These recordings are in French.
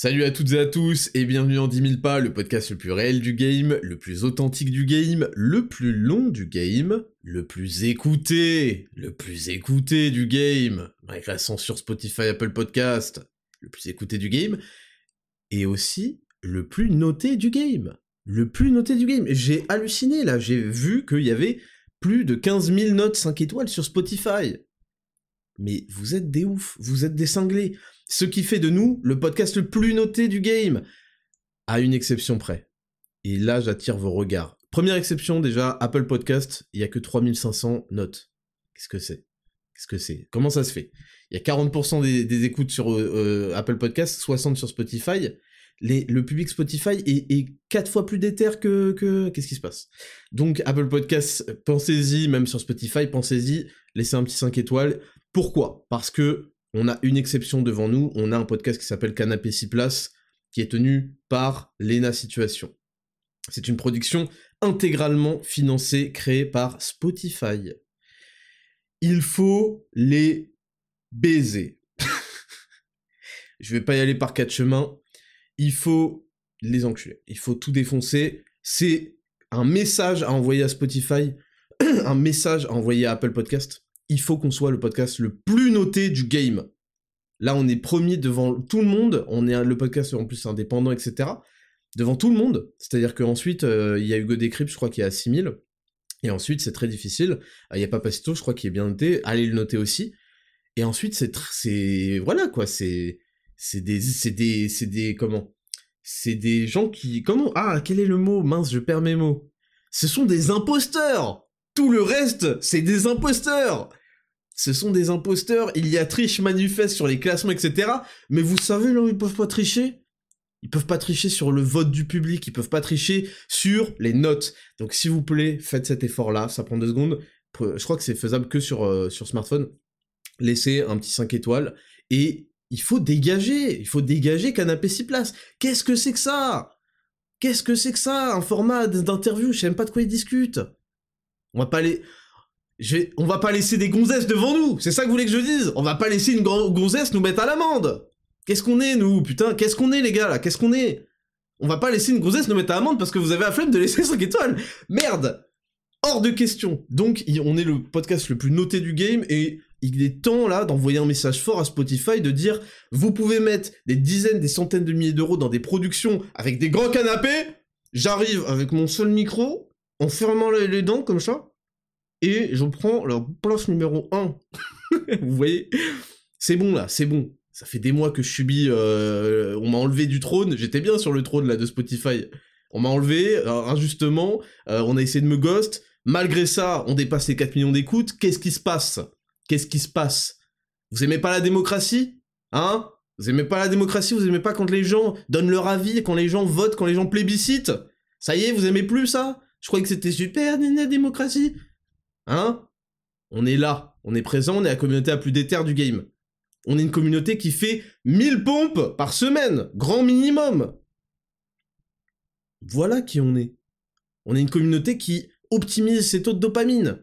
Salut à toutes et à tous et bienvenue dans 10 000 pas, le podcast le plus réel du game, le plus authentique du game, le plus long du game, le plus écouté, le plus écouté du game, avec la censure Spotify, Apple Podcast, le plus écouté du game, et aussi le plus noté du game. Le plus noté du game. J'ai halluciné là, j'ai vu qu'il y avait plus de 15 000 notes 5 étoiles sur Spotify. Mais vous êtes des oufs, vous êtes des cinglés ce qui fait de nous le podcast le plus noté du game, à une exception près. Et là, j'attire vos regards. Première exception, déjà, Apple Podcast, il y a que 3500 notes. Qu'est-ce que c'est? Qu'est-ce que c'est? Comment ça se fait? Il y a 40% des, écoutes sur euh, euh, Apple Podcast, 60 sur Spotify. le public Spotify est, 4 fois plus déter que... que Qu'est-ce qui se passe? Donc, Apple Podcast, pensez-y, même sur Spotify, pensez-y, laissez un petit 5 étoiles. Pourquoi? Parce que on a une exception devant nous, on a un podcast qui s'appelle Canapé 6 places, qui est tenu par Lena Situation. C'est une production intégralement financée, créée par Spotify. Il faut les baiser. Je vais pas y aller par quatre chemins. Il faut les enculer. Il faut tout défoncer. C'est un message à envoyer à Spotify, un message à envoyer à Apple Podcast il faut qu'on soit le podcast le plus noté du game. Là, on est premier devant tout le monde, on est le podcast en plus indépendant, etc. Devant tout le monde. C'est-à-dire qu'ensuite, euh, il y a Hugo Decrypt, je crois qu'il est à 6000. Et ensuite, c'est très difficile. Ah, il y a Papacito, je crois qu'il est bien noté. Allez le noter aussi. Et ensuite, c'est... c'est voilà, quoi. C'est... C'est des... C'est des... C'est des... Comment? C'est des gens qui... Comment? Ah, quel est le mot? Mince, je perds mes mots. Ce sont des imposteurs Tout le reste, c'est des imposteurs ce sont des imposteurs, il y a triche manifeste sur les classements, etc. Mais vous savez là où ils peuvent pas tricher? Ils peuvent pas tricher sur le vote du public, ils peuvent pas tricher sur les notes. Donc s'il vous plaît, faites cet effort-là, ça prend deux secondes. Je crois que c'est faisable que sur, euh, smartphone. Laissez un petit 5 étoiles et il faut dégager, il faut dégager Canapé 6 places. Qu'est-ce que c'est que ça? Qu'est-ce que c'est que ça? Un format d'interview, je sais même pas de quoi ils discutent. On va pas aller on va pas laisser des gonzesses devant nous, c'est ça que vous voulez que je dise. On va pas laisser une gonzesse nous mettre à l'amende. Qu'est-ce qu'on est, nous Putain, qu'est-ce qu'on est, les gars, là? Qu'est-ce qu'on est? On va pas laisser une gonzesse nous mettre à l'amende parce que vous avez la flemme de laisser 5 étoiles. Merde! Hors de question. Donc, on est le podcast le plus noté du game, et il est temps, là, d'envoyer un message fort à Spotify, de dire, vous pouvez mettre des dizaines, des centaines de milliers d'euros dans des productions avec des grands canapés, j'arrive avec mon seul micro, en fermant les dents, comme ça, et je prends leur place numéro 1. Vous voyez? C'est bon là, c'est bon. Ça fait des mois que je subis... Euh, on m'a enlevé du trône, j'étais bien sur le trône là de Spotify. On m'a enlevé, euh, injustement, euh, on a essayé de me ghost. Malgré ça, on dépasse les 4 millions d'écoutes. Qu'est-ce qui se passe? Qu'est-ce qui se passe? Vous aimez pas la démocratie? Hein? Vous aimez pas la démocratie? Vous aimez pas quand les gens donnent leur avis, quand les gens votent, quand les gens plébiscitent? Ça y est, vous aimez plus ça? Je croyais que c'était super, la démocratie Hein? On est là, on est présent, on est la communauté la plus déterre du game. On est une communauté qui fait 1000 pompes par semaine, grand minimum. Voilà qui on est. On est une communauté qui optimise ses taux de dopamine,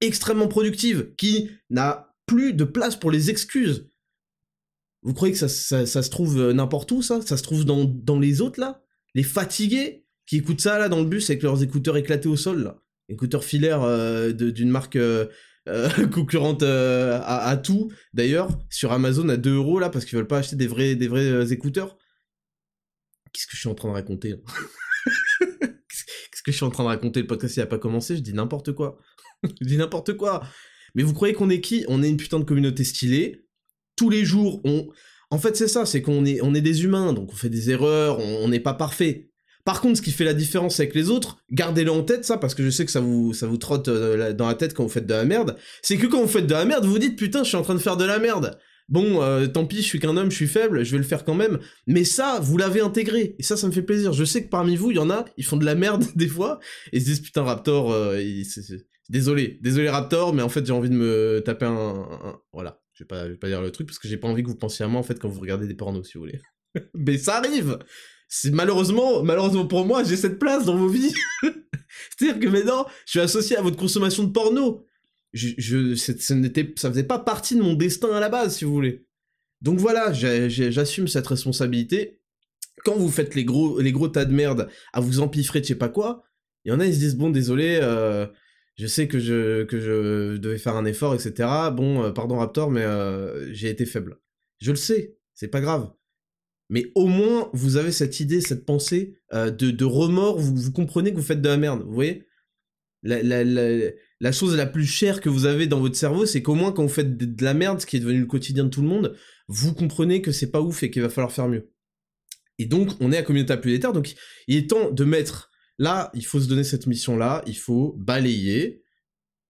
extrêmement productive, qui n'a plus de place pour les excuses. Vous croyez que ça, se trouve euh, n'importe où, ça? Ça se trouve dans, dans les autres, là? Les fatigués qui écoutent ça, là, dans le bus, avec leurs écouteurs éclatés au sol, là? Écouteurs filaires euh, d'une marque euh, euh, concurrente à, tout. D'ailleurs, sur Amazon à 2 euros là, parce qu'ils veulent pas acheter des vrais, des vrais écouteurs. Qu'est-ce que je suis en train de raconter Qu'est-ce que je suis en train de raconter? Le podcast il a pas commencé, je dis n'importe quoi. je dis n'importe quoi. Mais vous croyez qu'on est qui? On est une putain de communauté stylée. Tous les jours, on... En fait, c'est ça, c'est qu'on est, on est des humains, donc on fait des erreurs, on n'est pas parfait. Par contre, ce qui fait la différence avec les autres, gardez-le en tête ça, parce que je sais que ça vous, trotte euh, dans la tête quand vous faites de la merde, c'est que quand vous faites de la merde, vous vous dites putain, je suis en train de faire de la merde. Bon, euh, tant pis, je suis qu'un homme, je suis faible, je vais le faire quand même. Mais ça, vous l'avez intégré. Et ça, ça me fait plaisir. Je sais que parmi vous, il y en a, ils font de la merde des fois. Et ils se disent, putain, Raptor, euh, désolé, désolé Raptor, mais en fait, j'ai envie de me taper un... Voilà, je vais, pas, je vais pas dire le truc, parce que j'ai pas envie que vous pensiez à moi, en fait, quand vous regardez des pornos, si vous voulez. mais ça arrive malheureusement, malheureusement pour moi, j'ai cette place dans vos vies. C'est-à-dire que maintenant, je suis associé à votre consommation de porno. Je, je ça ça faisait pas partie de mon destin à la base, si vous voulez. Donc voilà, j'assume cette responsabilité. Quand vous faites les gros, les gros tas de merde à vous empiffrer de je sais pas quoi, il y en a, ils se disent, bon, désolé, euh, je sais que je, que je devais faire un effort, etc. Bon, euh, pardon Raptor, mais euh, j'ai été faible. Je le sais, c'est pas grave mais au moins vous avez cette idée, cette pensée euh, de, remords, vous, comprenez que vous faites de la merde, vous voyez? La, chose la plus chère que vous avez dans votre cerveau, c'est qu'au moins quand vous faites de, la merde, ce qui est devenu le quotidien de tout le monde, vous comprenez que c'est pas ouf et qu'il va falloir faire mieux. Et donc on est à Communauté Terres, donc il est temps de mettre, là, il faut se donner cette mission-là, il faut balayer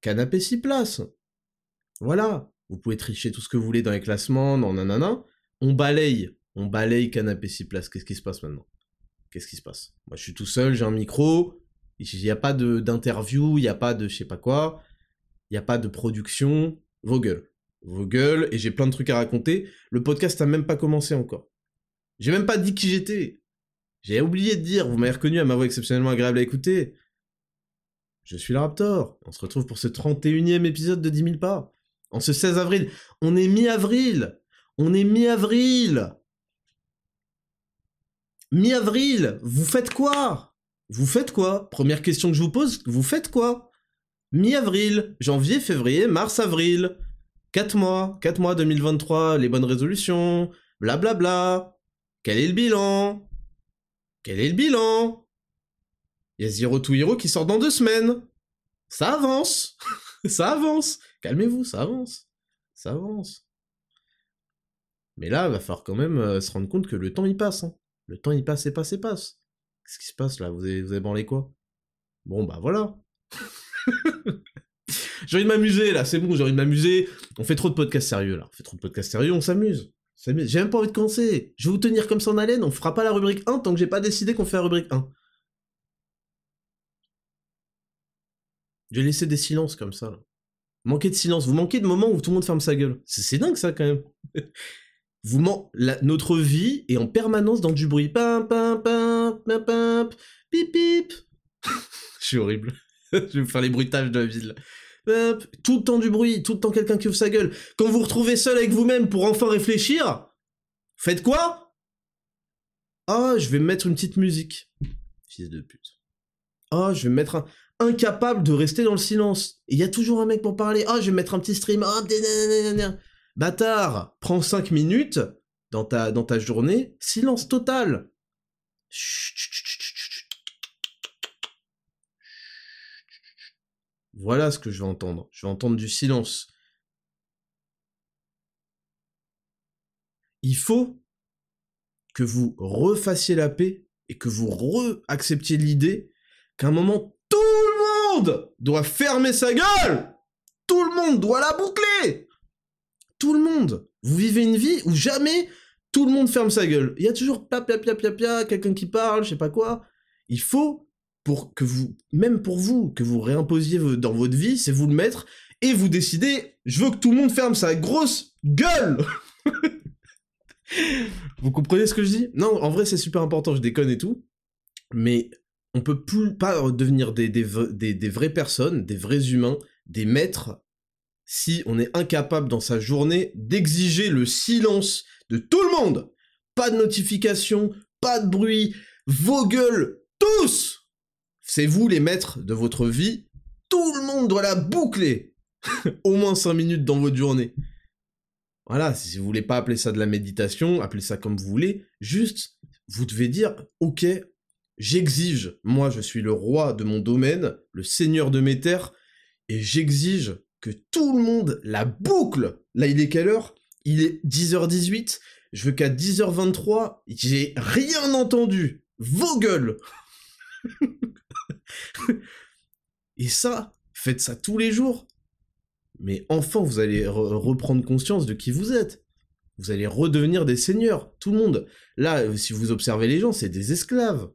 canapé 6 places. Voilà, vous pouvez tricher tout ce que vous voulez dans les classements, dans nanana, on balaye on balaye canapé 6 places. Qu'est-ce qui se passe maintenant? Qu'est-ce qui se passe? Moi, je suis tout seul, j'ai un micro. Il n'y a pas d'interview, il n'y a pas de je sais pas quoi. Il n'y a pas de production. Vos gueules. Vos gueules, et j'ai plein de trucs à raconter. Le podcast n'a même pas commencé encore. J'ai même pas dit qui j'étais. J'ai oublié de dire, vous m'avez reconnu à ma voix exceptionnellement agréable à écouter. Je suis le Raptor. On se retrouve pour ce 31e épisode de 10 000 pas. En ce 16 avril. On est mi-avril. On est mi-avril. Mi-avril, vous faites quoi? Vous faites quoi? Première question que je vous pose, vous faites quoi? Mi-avril, janvier, février, mars, avril. 4 mois, 4 mois 2023, les bonnes résolutions, blablabla. Bla bla. Quel est le bilan? Quel est le bilan? Il y Zero to Hero qui sort dans deux semaines. Ça avance Ça avance Calmez-vous, ça avance. Ça avance. Mais là, va falloir quand même euh, se rendre compte que le temps il passe. Hein. Le temps il passe et passe et passe. Qu'est-ce qui se passe là? Vous avez, vous branlé quoi? Bon bah voilà. j'ai envie de m'amuser là, c'est bon, j'ai envie de m'amuser. On fait trop de podcasts sérieux là. On fait trop de podcasts sérieux, on s'amuse. J'ai même pas envie de commencer. Je vais vous tenir comme ça en haleine, on fera pas la rubrique 1 tant que j'ai pas décidé qu'on fait la rubrique 1. J'ai laissé des silences comme ça. Là. Manquez de silence, vous manquez de moments où tout le monde ferme sa gueule. C'est dingue ça quand même. vous notre vie est en permanence dans du bruit. Pim, pim, pim, pim, pim, pip, pip. Je suis horrible. Je vais vous faire les bruitages de la ville. Tout le temps du bruit, tout le temps quelqu'un qui ouvre sa gueule. Quand vous vous retrouvez seul avec vous-même pour enfin réfléchir, faites quoi? Ah, je vais mettre une petite musique. Fils de pute. Ah, je vais mettre un... Incapable de rester dans le silence. Il y a toujours un mec pour parler. Ah, je vais mettre un petit stream. Ah, Bâtard, prends 5 minutes dans ta, journée, silence total. Voilà ce que je vais entendre. Je vais entendre du silence. Il faut que vous refassiez la paix et que vous re-acceptiez l'idée qu'à un moment, tout le monde doit fermer sa gueule Tout le monde doit la boucler tout le monde. Vous vivez une vie où jamais tout le monde ferme sa gueule. Il y a toujours pia pia pia pia pia, quelqu'un qui parle, je sais pas quoi. Il faut pour que vous, même pour vous, que vous réimposiez dans votre vie, c'est vous le mettre et vous décidez, je veux que tout le monde ferme sa grosse gueule. vous comprenez ce que je dis? Non, en vrai c'est super important, je déconne et tout, mais on peut plus pas devenir des, des, des vraies personnes, des vrais humains, des maîtres si on est incapable dans sa journée d'exiger le silence de tout le monde. Pas de notification, pas de bruit, vos gueules, tous! C'est vous les maîtres de votre vie, tout le monde doit la boucler. Au moins 5 minutes dans votre journée. Voilà, si vous voulez pas appeler ça de la méditation, appelez ça comme vous voulez, juste, vous devez dire, ok, j'exige, moi je suis le roi de mon domaine, le seigneur de mes terres, et j'exige que tout le monde la boucle. Là, il est quelle heure? Il est 10h18. Je veux qu'à 10h23, j'ai rien entendu. Vos gueules Et ça, faites ça tous les jours. Mais enfin, vous allez reprendre conscience de qui vous êtes. Vous allez redevenir des seigneurs, tout le monde. Là, si vous observez les gens, c'est des esclaves.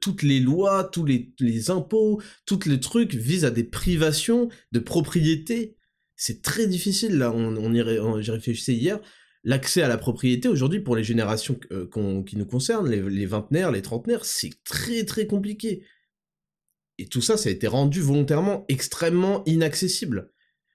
Toutes les lois, tous les, impôts, tous les trucs visent à des privations de propriété. C'est très difficile, là, on, on y, j'y réfléchissais hier, l'accès à la propriété aujourd'hui pour les générations euh, qui nous concernent, les, les vingtenaires, les trentenaires, c'est très très compliqué. Et tout ça, ça a été rendu volontairement extrêmement inaccessible.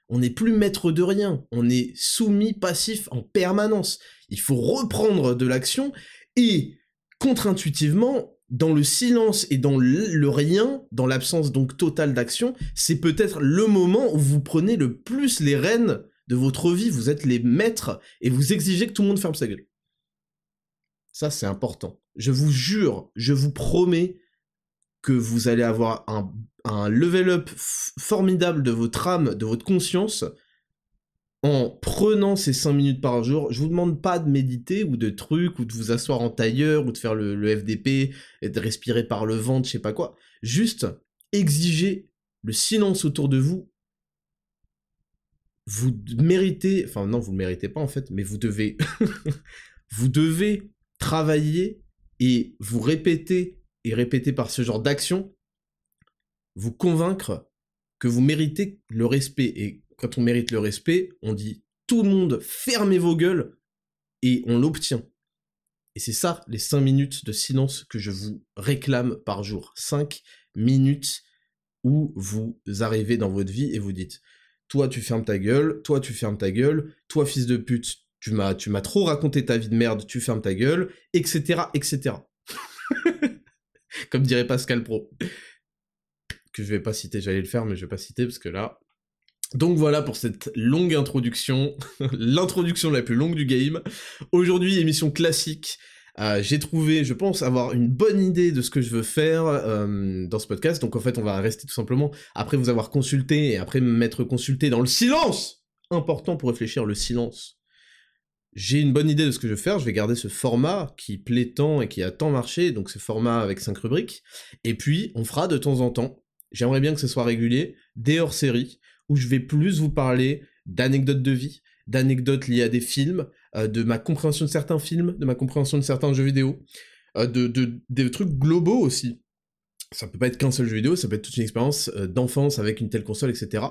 On n'est plus maître de rien, on est soumis, passif en permanence. Il faut reprendre de l'action et contre-intuitivement, dans le silence et dans le rien, dans l'absence donc totale d'action, c'est peut-être le moment où vous prenez le plus les rênes de votre vie, vous êtes les maîtres et vous exigez que tout le monde ferme sa gueule. Ça, c'est important. Je vous jure, je vous promets que vous allez avoir un, level up formidable de votre âme, de votre conscience, en prenant ces 5 minutes par jour. Je vous demande pas de méditer ou de trucs, ou de vous asseoir en tailleur, ou de faire le, FDP, et de respirer par le ventre, je sais pas quoi. Juste exigez le silence autour de vous vous méritez, enfin non, vous méritez pas en fait, mais vous devez, vous devez travailler et vous répéter et répéter par ce genre d'action, vous convaincre que vous méritez le respect. Et quand on mérite le respect, on dit tout le monde fermez vos gueules et on l'obtient. Et c'est ça, les 5 minutes de silence que je vous réclame par jour. 5 minutes où vous arrivez dans votre vie et vous dites toi tu fermes ta gueule, toi tu fermes ta gueule, toi fils de pute, tu m'as, trop raconté ta vie de merde, tu fermes ta gueule, etc., etc. Comme dirait Pascal Pro. Que je vais pas citer, j'allais le faire, mais je vais pas citer parce que là. Donc voilà pour cette longue introduction, l'introduction la plus longue du game. Aujourd'hui, émission classique euh, j'ai trouvé, je pense, avoir une bonne idée de ce que je veux faire euh, dans ce podcast. Donc en fait, on va rester tout simplement après vous avoir consulté et après m'être consulté dans le silence. Important pour réfléchir, le silence. J'ai une bonne idée de ce que je veux faire, je vais garder ce format qui plaît tant et qui a tant marché, donc ce format avec 5 rubriques, et puis on fera de temps en temps, j'aimerais bien que ce soit régulier, des hors-séries, où je vais plus vous parler d'anecdotes de vie, d'anecdotes liées à des films, euh, de ma compréhension de certains films, de ma compréhension de certains jeux vidéo, euh, de, de, des trucs globaux aussi. Ça peut pas être qu'un seul jeu vidéo, ça peut être toute une expérience euh, d'enfance avec une telle console, etc.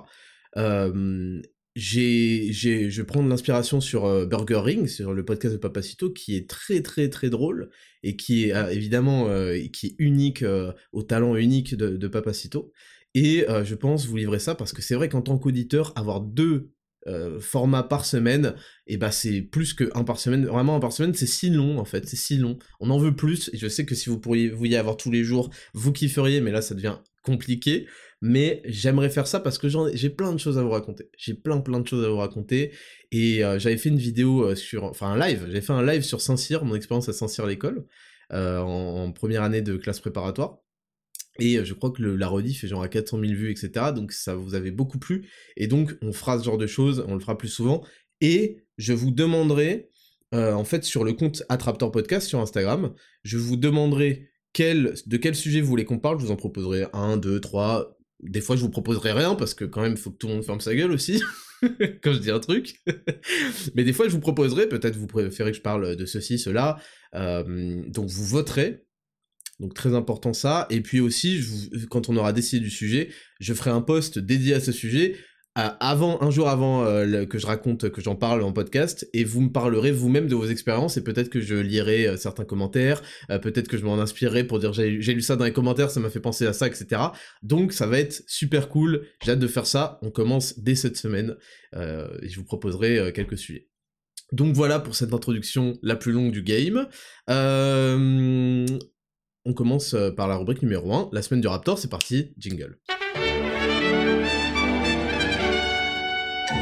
j'ai, j'ai, je prends de l'inspiration sur Burger Ring, sur le podcast de Papacito, qui est très très très drôle et qui est évidemment qui est unique au talent unique de, de Papacito. Et je pense vous livrer ça parce que c'est vrai qu'en tant qu'auditeur, avoir deux euh, format par semaine, et bah c'est plus que un par semaine, vraiment un par semaine, c'est si long en fait, c'est si long. On en veut plus, je sais que si vous pourriez vous y avoir tous les jours, vous kifferiez, mais là ça devient compliqué. Mais j'aimerais faire ça parce que j'ai plein de choses à vous raconter. J'ai plein plein de choses à vous raconter. Et euh, j'avais fait une vidéo euh, sur, enfin un live, j'avais fait un live sur Saint-Cyr, mon expérience à Saint-Cyr l'école, en première année de classe préparatoire. Et je crois que la rediff fait genre à 400 000 vues, etc. Donc ça vous avait beaucoup plu. Et donc on fera ce genre de choses, on le fera plus souvent. Et je vous demanderai, en fait, sur le compte Attraptor Podcast sur Instagram, je vous demanderai de quel sujet vous voulez qu'on parle. Je vous en proposerai un, deux, trois. Des fois, je vous proposerai rien parce que quand même, il faut que tout le monde ferme sa gueule aussi. quand je dis un truc. Mais des fois, je vous proposerai, peut-être vous préférez que je parle de ceci, cela. Donc vous voterez donc très important ça. Et puis aussi, quand on aura décidé du sujet, je ferai un post dédié à ce sujet avant un jour avant euh, que je raconte que j'en parle en podcast. Et vous me parlerez vous-même de vos expériences. Et peut-être que je lirai euh, certains commentaires. Euh, peut-être que je m'en inspirerai pour dire j'ai lu ça dans les commentaires ça m'a fait penser à ça etc donc ça va être super cool. J'ai hâte de faire ça. On commence dès cette semaine. Et je vous proposerai quelques sujets. Donc voilà pour cette introduction la plus longue du game. On commence euh, par la rubrique numéro 1, la semaine du Raptor, c'est parti, jingle.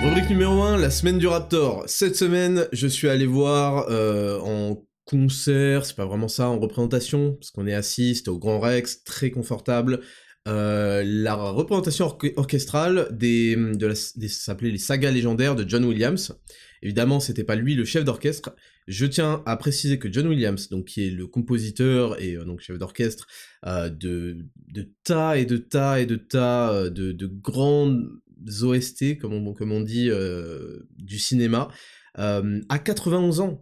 Rubrique numéro 1, la semaine du Raptor. Cette semaine, je suis allé voir euh, en concert, c'est pas vraiment ça, en représentation, parce qu'on est assis, c'était au Grand Rex, très confortable. Euh, la représentation orchestrale des, de ça s'appelait les sagas légendaires de John Williams. Évidemment, c'était pas lui le chef d'orchestre. Je tiens à préciser que John Williams, donc qui est le compositeur et euh, donc chef d'orchestre euh, de, de tas et de tas et de tas euh, de, de grandes OST, comme on, dit, du cinéma, à 91 ans.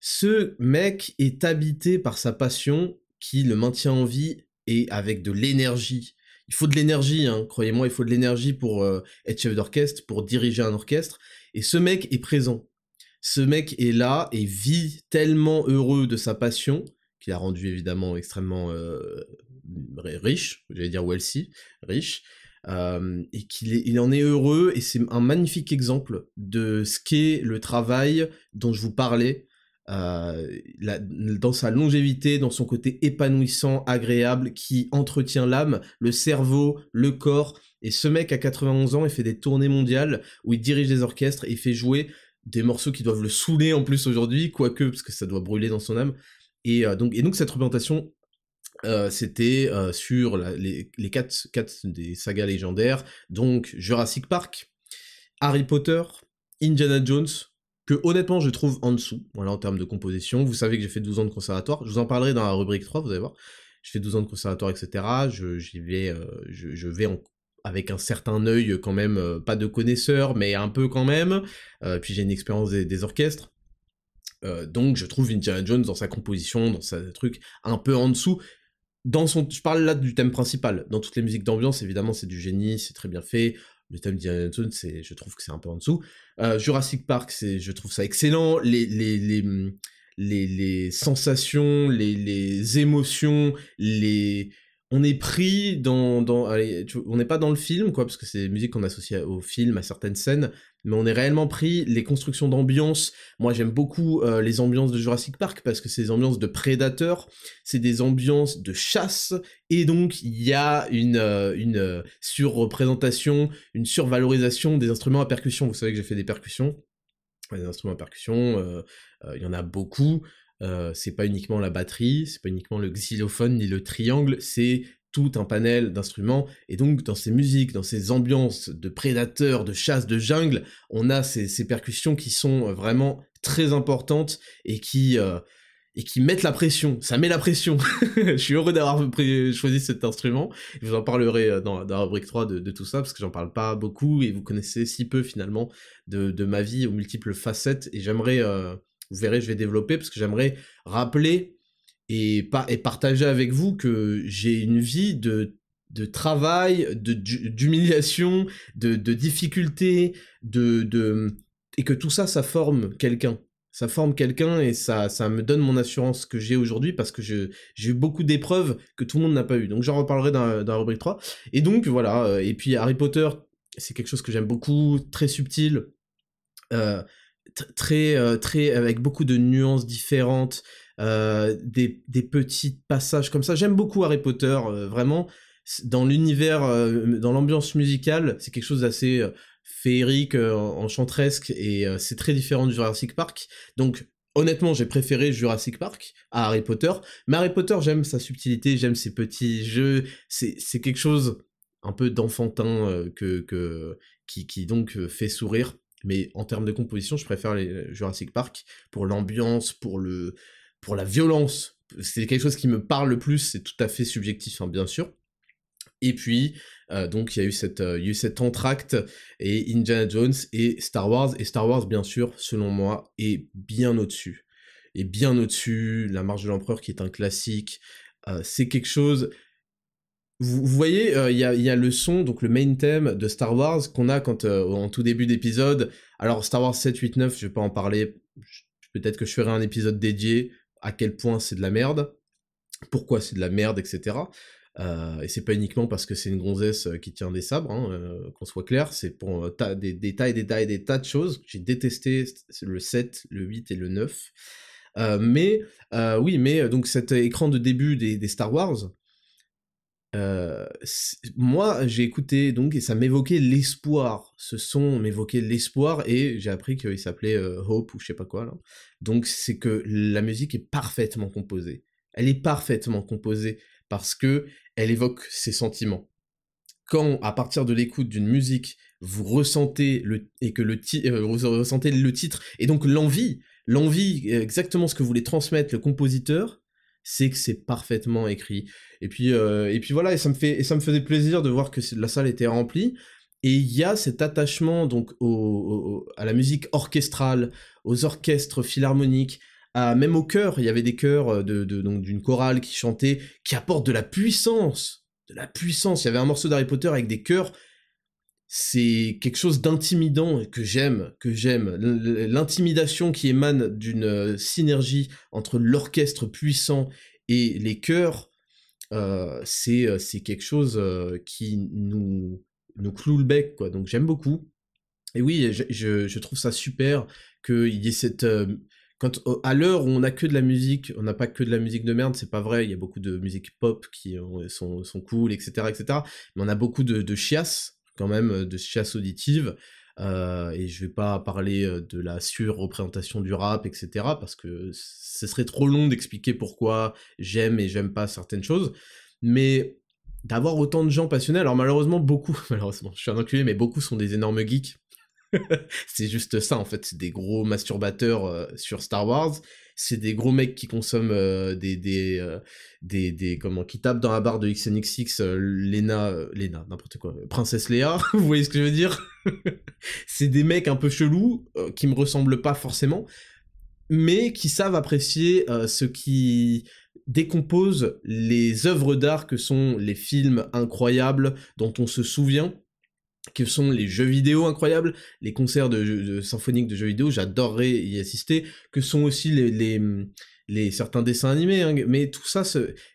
Ce mec est habité par sa passion qui le maintient en vie et avec de l'énergie. Il faut de l'énergie, hein, croyez-moi, il faut de l'énergie pour être chef d'orchestre, pour diriger un orchestre. Et ce mec est présent. Ce mec est là et vit tellement heureux de sa passion, qui a rendu évidemment extrêmement euh, riche, j'allais dire wealthy, riche, euh, et qu'il il en est heureux, et c'est un magnifique exemple de ce qu'est le travail dont je vous parlais, euh, dans sa longévité, dans son côté épanouissant, agréable, qui entretient l'âme, le cerveau, le corps. Et ce mec à 91 ans, il fait des tournées mondiales où il dirige des orchestres et il fait jouer des morceaux qui doivent le saouler en plus aujourd'hui, quoique, parce que ça doit brûler dans son âme. Et, euh, donc, et donc cette représentation, euh, c'était sur les, les quatre, des sagas légendaires, donc Jurassic Park, Harry Potter, Indiana Jones, que honnêtement je trouve en dessous, voilà, en termes de composition. Vous savez que j'ai fait 12 ans de conservatoire, je vous en parlerai dans la rubrique 3, vous allez voir. J'ai fait 12 ans de conservatoire, etc. Je, vais, euh, je, vais avec un certain œil quand même, euh, pas de connaisseur, mais un peu quand même. Euh, puis j'ai une expérience des, orchestres. donc je trouve Indiana Jones dans sa composition, dans sa truc, un peu en dessous. Dans son, je parle là du thème principal. Dans toutes les musiques d'ambiance, évidemment, c'est du génie, c'est très bien fait le thème d'Indiana Jones, c'est, je trouve que c'est un peu en dessous. Euh, Jurassic Park, c'est, je trouve ça excellent. Les, les, les, les, les sensations, les, les émotions, les, on est pris dans, on n'est pas dans le film quoi parce que c'est des qu'on associe au film à certaines scènes mais on est réellement pris les constructions d'ambiance. Moi j'aime beaucoup euh, les ambiances de Jurassic Park parce que c'est des ambiances de prédateurs c'est des ambiances de chasse et donc il y a une euh, une euh, surreprésentation une survalorisation des instruments à percussion. Vous savez que j'ai fait des percussions. Des instruments à percussion il y en a beaucoup euh, c'est pas uniquement la batterie, c'est pas uniquement le xylophone ni le triangle, c'est tout un panel d'instruments. Et donc, dans ces musiques, dans ces ambiances de prédateurs, de chasse, de jungle, on a ces, percussions qui sont vraiment très importantes et qui, euh, et qui mettent la pression. Ça met la pression. je suis heureux d'avoir choisi cet instrument. Je vous en parlerai euh, dans, la rubrique 3 de, tout ça, parce que j'en parle pas beaucoup et vous connaissez si peu finalement de, ma vie aux multiples facettes. Et j'aimerais vous verrez, je vais développer parce que j'aimerais rappeler et, et partager avec vous que j'ai une vie de, de travail, d'humiliation, de, de, difficultés, de, de, et que tout ça, ça forme quelqu'un. Ça forme quelqu'un et ça, ça me donne mon assurance que j'ai aujourd'hui parce que j'ai eu beaucoup d'épreuves que tout le monde n'a pas eu. Donc j'en reparlerai dans, dans la rubrique 3. Et donc voilà, euh, et puis Harry Potter, c'est quelque chose que j'aime beaucoup, très subtil. Euh, très, euh, très, avec beaucoup de nuances différentes, euh, des, des, petits passages comme ça. J'aime beaucoup Harry Potter, euh, vraiment. Dans l'univers, dans l'ambiance musicale, c'est quelque chose d'assez féerique, enchantresque, et c'est très différent du Jurassic Park. Donc, honnêtement, j'ai préféré Jurassic Park à Harry Potter. Mais Harry Potter, j'aime sa subtilité, j'aime ses petits jeux. C'est quelque chose un peu d'enfantin que, que, qui, qui donc fait sourire. Mais en termes de composition, je préfère les Jurassic Park pour l'ambiance, pour le, pour la violence. C'est quelque chose qui me parle le plus. C'est tout à fait subjectif, hein, bien sûr. Et puis, euh, donc, il y a eu euh, y a eu cet entracte et Indiana Jones et Star Wars. Et Star Wars, bien sûr, selon moi, est bien au-dessus. Et bien au-dessus, La Marche de l'Empereur, qui est un classique. Euh, c'est quelque chose vous, voyez, euh, il y, a, le son, donc le main theme de Star Wars qu'on a quand euh, en tout début d'épisode. Alors Star Wars 7, 8, 9, je vais pas en parler. Peut-être que je ferai un épisode dédié à quel point c'est de la merde, pourquoi c'est de la merde, etc. Euh, et c'est pas uniquement parce que c'est une gonzesse qui tient des sabres, hein, qu'on soit clair, c'est pour des, des, tas et des tas et des tas de choses. J'ai détesté le 7, le 8 et le 9. mais oui, mais donc cet écran de début des Star Wars, euh, moi, j'ai écouté donc et ça m'évoquait l'espoir. Ce son m'évoquait l'espoir et j'ai appris qu'il s'appelait euh, Hope ou je sais pas quoi. Donc c'est que la musique est parfaitement composée. Elle est parfaitement composée parce que elle évoque ses sentiments. Quand à partir de l'écoute d'une musique, vous ressentez le et que le euh, vous ressentez le titre et donc l'envie, l'envie exactement ce que voulait transmettre le compositeur, c'est que c'est parfaitement écrit. Et puis, euh, et puis voilà, et ça me fait, et ça me faisait plaisir de voir que la salle était remplie. Et il y a cet attachement donc à la musique orchestrale, aux orchestres philharmoniques, à, même au chœur. Il y avait des chœurs euh, de, donc d'une chorale qui chantait, qui apporte de la puissance, de la puissance. Il y avait un morceau d'Harry Potter avec des chœurs. C'est quelque chose d'intimidant que j'aime, que j'aime. L'intimidation qui émane d'une euh, synergie entre l'orchestre puissant et les chœurs, euh, c'est quelque chose qui nous nous cloue le bec, quoi. Donc j'aime beaucoup. Et oui, je, trouve ça super qu'il y ait cette... Euh, quand, à l'heure où on n'a que de la musique, on n'a pas que de la musique de merde, c'est pas vrai, il y a beaucoup de musique pop qui sont, sont cool, etc., etc. Mais on a beaucoup de, de chiasses, quand même, de chiasses auditives. Euh, et je vais pas parler euh, de la surreprésentation du rap, etc., parce que ce serait trop long d'expliquer pourquoi j'aime et j'aime pas certaines choses. Mais d'avoir autant de gens passionnés. Alors malheureusement, beaucoup, malheureusement, je suis un enculé, mais beaucoup sont des énormes geeks. c'est juste ça en fait, c'est des gros masturbateurs euh, sur Star Wars. C'est des gros mecs qui consomment euh, des euh, des, des comment qui tapent dans la barre de XNXX Lena Lena n'importe quoi Princesse Léa vous voyez ce que je veux dire? C'est des mecs un peu chelous qui me ressemblent pas forcément mais qui savent apprécier ce qui décompose les œuvres d'art que sont les films incroyables dont on se souvient, que sont les jeux vidéo incroyables, les concerts de, symphoniques de jeux vidéo, j'adorerais y assister, que sont aussi les, certains dessins animés, hein, mais tout ça,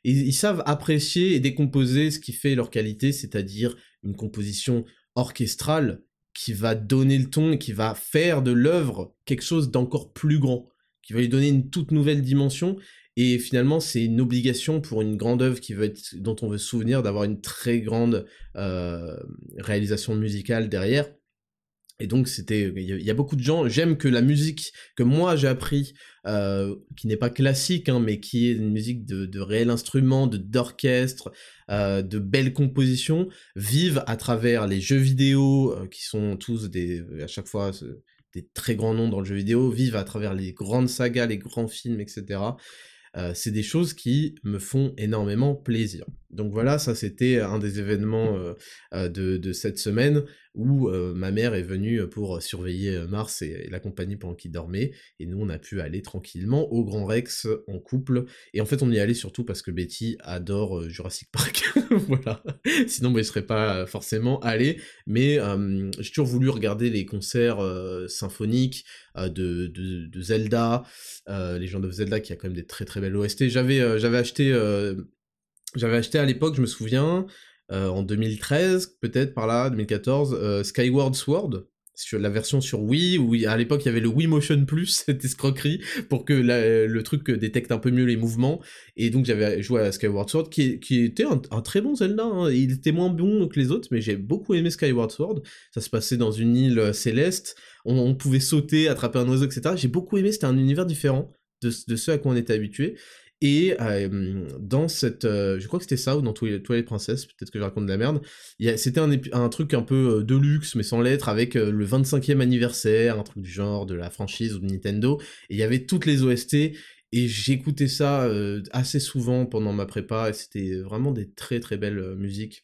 ils, savent apprécier et décomposer ce qui fait leur qualité, c'est-à-dire une composition orchestrale qui va donner le ton et qui va faire de l'œuvre quelque chose d'encore plus grand, qui va lui donner une toute nouvelle dimension et finalement, c'est une obligation pour une grande œuvre qui veut être, dont on veut se souvenir d'avoir une très grande euh, réalisation musicale derrière. Et donc c'était, il y, a beaucoup de gens. J'aime que la musique que moi j'ai appris, euh, qui n'est pas classique, hein, mais qui est une musique de, de réel instrument, de d'orchestre, euh, de belles compositions, vive à travers les jeux vidéo, qui sont tous des, à chaque fois des très grands noms dans le jeu vidéo, vivent à travers les grandes sagas, les grands films, etc. Euh, c'est des choses qui me font énormément plaisir. Donc voilà, ça c'était un des événements euh, euh, de, cette semaine où ma mère est venue pour surveiller Mars et, la compagnie pendant qu'il dormait, et nous on a pu aller tranquillement au Grand Rex en couple, et en fait on y est allé surtout parce que Betty adore Jurassic Park, voilà, sinon moi je serais pas forcément allé, mais j'ai toujours voulu regarder les concerts symphoniques de, Zelda, les gens de Zelda qui a quand même des très très belles OST, j'avais acheté j'avais acheté à l'époque, je me souviens, en 2013, peut-être par là, 2014, euh, Skyward Sword, sur la version sur Wii, où à l'époque il y avait le Wii Motion Plus, cette escroquerie, pour que le truc détecte un peu mieux les mouvements, et donc j'avais joué à Skyward Sword, qui, était un, très bon Zelda, hein. il était moins bon que les autres, mais j'ai beaucoup aimé Skyward Sword, ça se passait dans une île euh, céleste, on, pouvait sauter, attraper un oiseau, etc. J'ai beaucoup aimé, c'était un univers différent de, de ce à quoi on était habitué, et dans cette, je crois que c'était ça ou dans les, les princesses, peut-être que je raconte de la merde. C'était un, truc un peu de luxe, mais sans lettres, avec le 25e anniversaire, un truc du genre de la franchise ou de Nintendo. Et il y avait toutes les OST. Et j'écoutais ça assez souvent pendant ma prépa. Et c'était vraiment des très très belles musiques.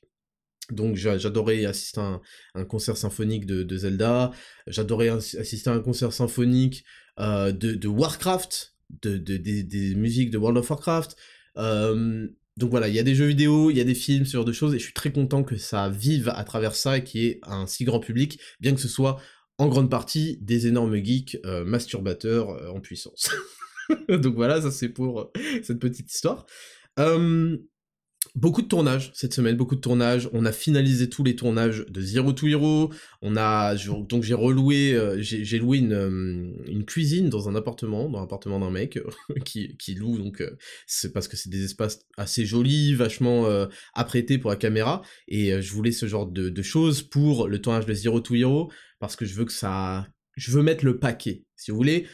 Donc j'adorais assister à un, concert symphonique de, Zelda, j'adorais assister à un concert symphonique de, de, Warcraft, de, des musiques de World of Warcraft. Euh, donc voilà, il y a des jeux vidéo, il y a des films, ce genre de choses, et je suis très content que ça vive à travers ça et qu'il y ait un si grand public, bien que ce soit en grande partie des énormes geeks euh, masturbateurs euh, en puissance. donc voilà, ça c'est pour cette petite histoire. Beaucoup de tournages cette semaine, beaucoup de tournages. On a finalisé tous les tournages de Zero to Hero. On a donc j'ai reloué, euh, j'ai loué une, euh, une, cuisine dans un appartement, dans l'appartement d'un mec qui, qui, loue. Donc euh, c'est parce que c'est des espaces assez jolis, vachement apprêtés pour la caméra. Et je voulais ce genre de, choses pour le tournage de Zero to Hero parce que je veux que ça, je veux mettre le paquet. Si vous voulez,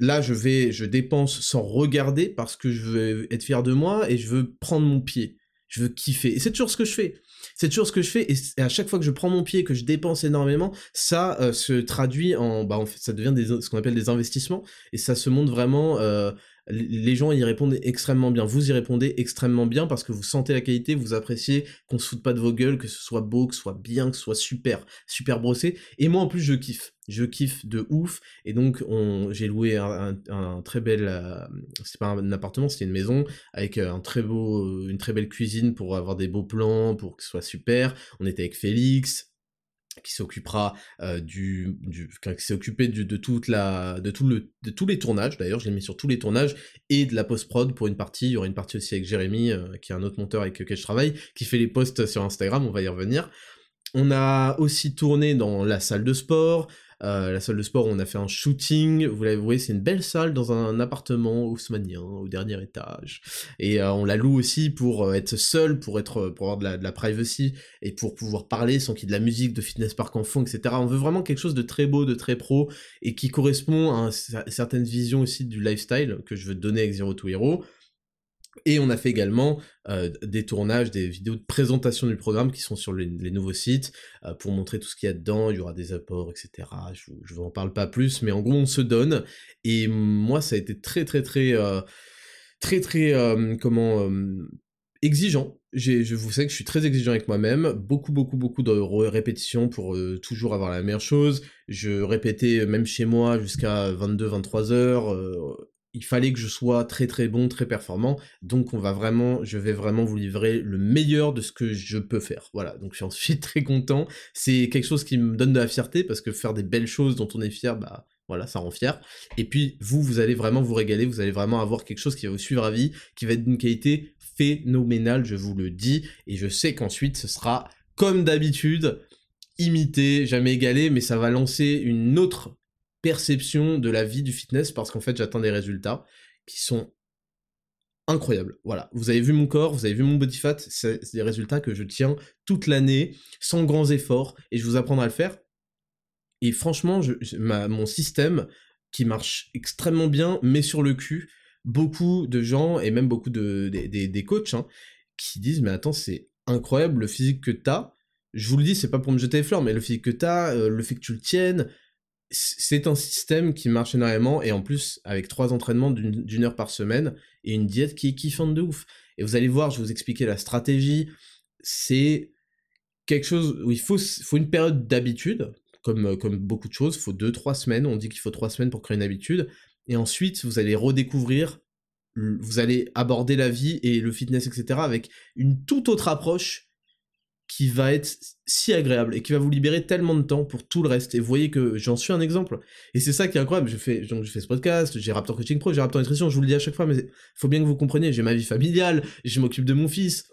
là, je vais, je dépense sans regarder parce que je veux être fier de moi et je veux prendre mon pied je veux kiffer. Et c'est toujours ce que je fais. C'est toujours ce que je fais. Et, à chaque fois que je prends mon pied, que je dépense énormément, ça euh, se traduit en, bah, en fait, ça devient des, ce qu'on appelle des investissements. Et ça se montre vraiment euh, les gens y répondent extrêmement bien. Vous y répondez extrêmement bien parce que vous sentez la qualité, vous appréciez qu'on se foute pas de vos gueules, que ce soit beau, que ce soit bien, que ce soit super, super brossé. Et moi en plus je kiffe, je kiffe de ouf. Et donc j'ai loué un, très bel, euh, c'est pas un appartement, c'était une maison avec un très beau, une très belle cuisine pour avoir des beaux plans, pour que ce soit super. On était avec Félix, qui s'occupera euh, du, qui s'est occupé de toute la de tout le de tous les tournages. D'ailleurs je l'ai mis sur tous les tournages et de la post prod pour une partie. Il y aura une partie aussi avec Jérémy euh, qui est un autre monteur avec lequel je travaille qui fait les posts sur Instagram. On va y revenir. On a aussi tourné dans la salle de sport. euh, la salle de sport, on a fait un shooting. Vous l'avez vu, c'est une belle salle dans un appartement haussmanien au dernier étage. Et euh, on la loue aussi pour euh, être seul, pour être, pour avoir de la, privacy et pour pouvoir parler sans qu'il y ait de la musique, de fitness park en fond, etc. On veut vraiment quelque chose de très beau, de très pro et qui correspond à, une certaine vision aussi du lifestyle que je veux donner avec Zero to Hero. Et on a fait également des tournages, des vidéos de présentation du programme qui sont sur les, nouveaux sites pour montrer tout ce qu'il y a dedans, il y aura des apports, etc. Je, je vous en parle pas plus, mais en gros on se donne. Et moi ça a été très très très très très comment exigeant. Je vous sais que je suis très exigeant avec moi-même, beaucoup beaucoup beaucoup de répétitions pour toujours avoir la meilleure chose. Je répétais même chez moi jusqu'à 22-23 heures il fallait que je sois très très bon, très performant, donc on va vraiment, je vais vraiment vous livrer le meilleur de ce que je peux faire. Voilà, donc j'en suis très content. C'est quelque chose qui me donne de la fierté parce que faire des belles choses dont on est fier, bah voilà, ça rend fier. Et puis vous, vous allez vraiment vous régaler, vous allez vraiment avoir quelque chose qui va vous suivre à vie, qui va être d'une qualité phénoménale, je vous le dis, et je sais qu'ensuite ce sera comme d'habitude imité, jamais égalé, mais ça va lancer une autre perception de la vie du fitness parce qu'en fait j'atteins des résultats qui sont incroyables. Voilà, vous avez vu mon corps, vous avez vu mon body fat, c'est des résultats que je tiens toute l'année sans grands efforts et je vous apprendrai à le faire. Et franchement, je, mon système qui marche extrêmement bien, met sur le cul beaucoup de gens et même beaucoup de, des, coachs hein, qui disent mais attends c'est incroyable le physique que t'as. Je vous le dis, c'est pas pour me jeter les fleurs, mais le physique que t'as, euh, le fait que tu le tiennes, c'est un système qui marche énormément et en plus avec trois entraînements d'une heure par semaine et une diète qui est kiffante de ouf. Et vous allez voir, je vais vous expliquer la stratégie. C'est quelque chose où il faut, une période d'habitude, comme, comme beaucoup de choses. Il faut deux, trois semaines. On dit qu'il faut trois semaines pour créer une habitude. Et ensuite, vous allez redécouvrir, vous allez aborder la vie et le fitness, etc. avec une toute autre approche qui va être si agréable et qui va vous libérer tellement de temps pour tout le reste. Et vous voyez que j'en suis un exemple. Et c'est ça qui est incroyable. Je fais, donc, je fais ce podcast, j'ai Raptor Coaching Pro, j'ai Raptor Nutrition, je vous le dis à chaque fois, mais il faut bien que vous compreniez, j'ai ma vie familiale, je m'occupe de mon fils,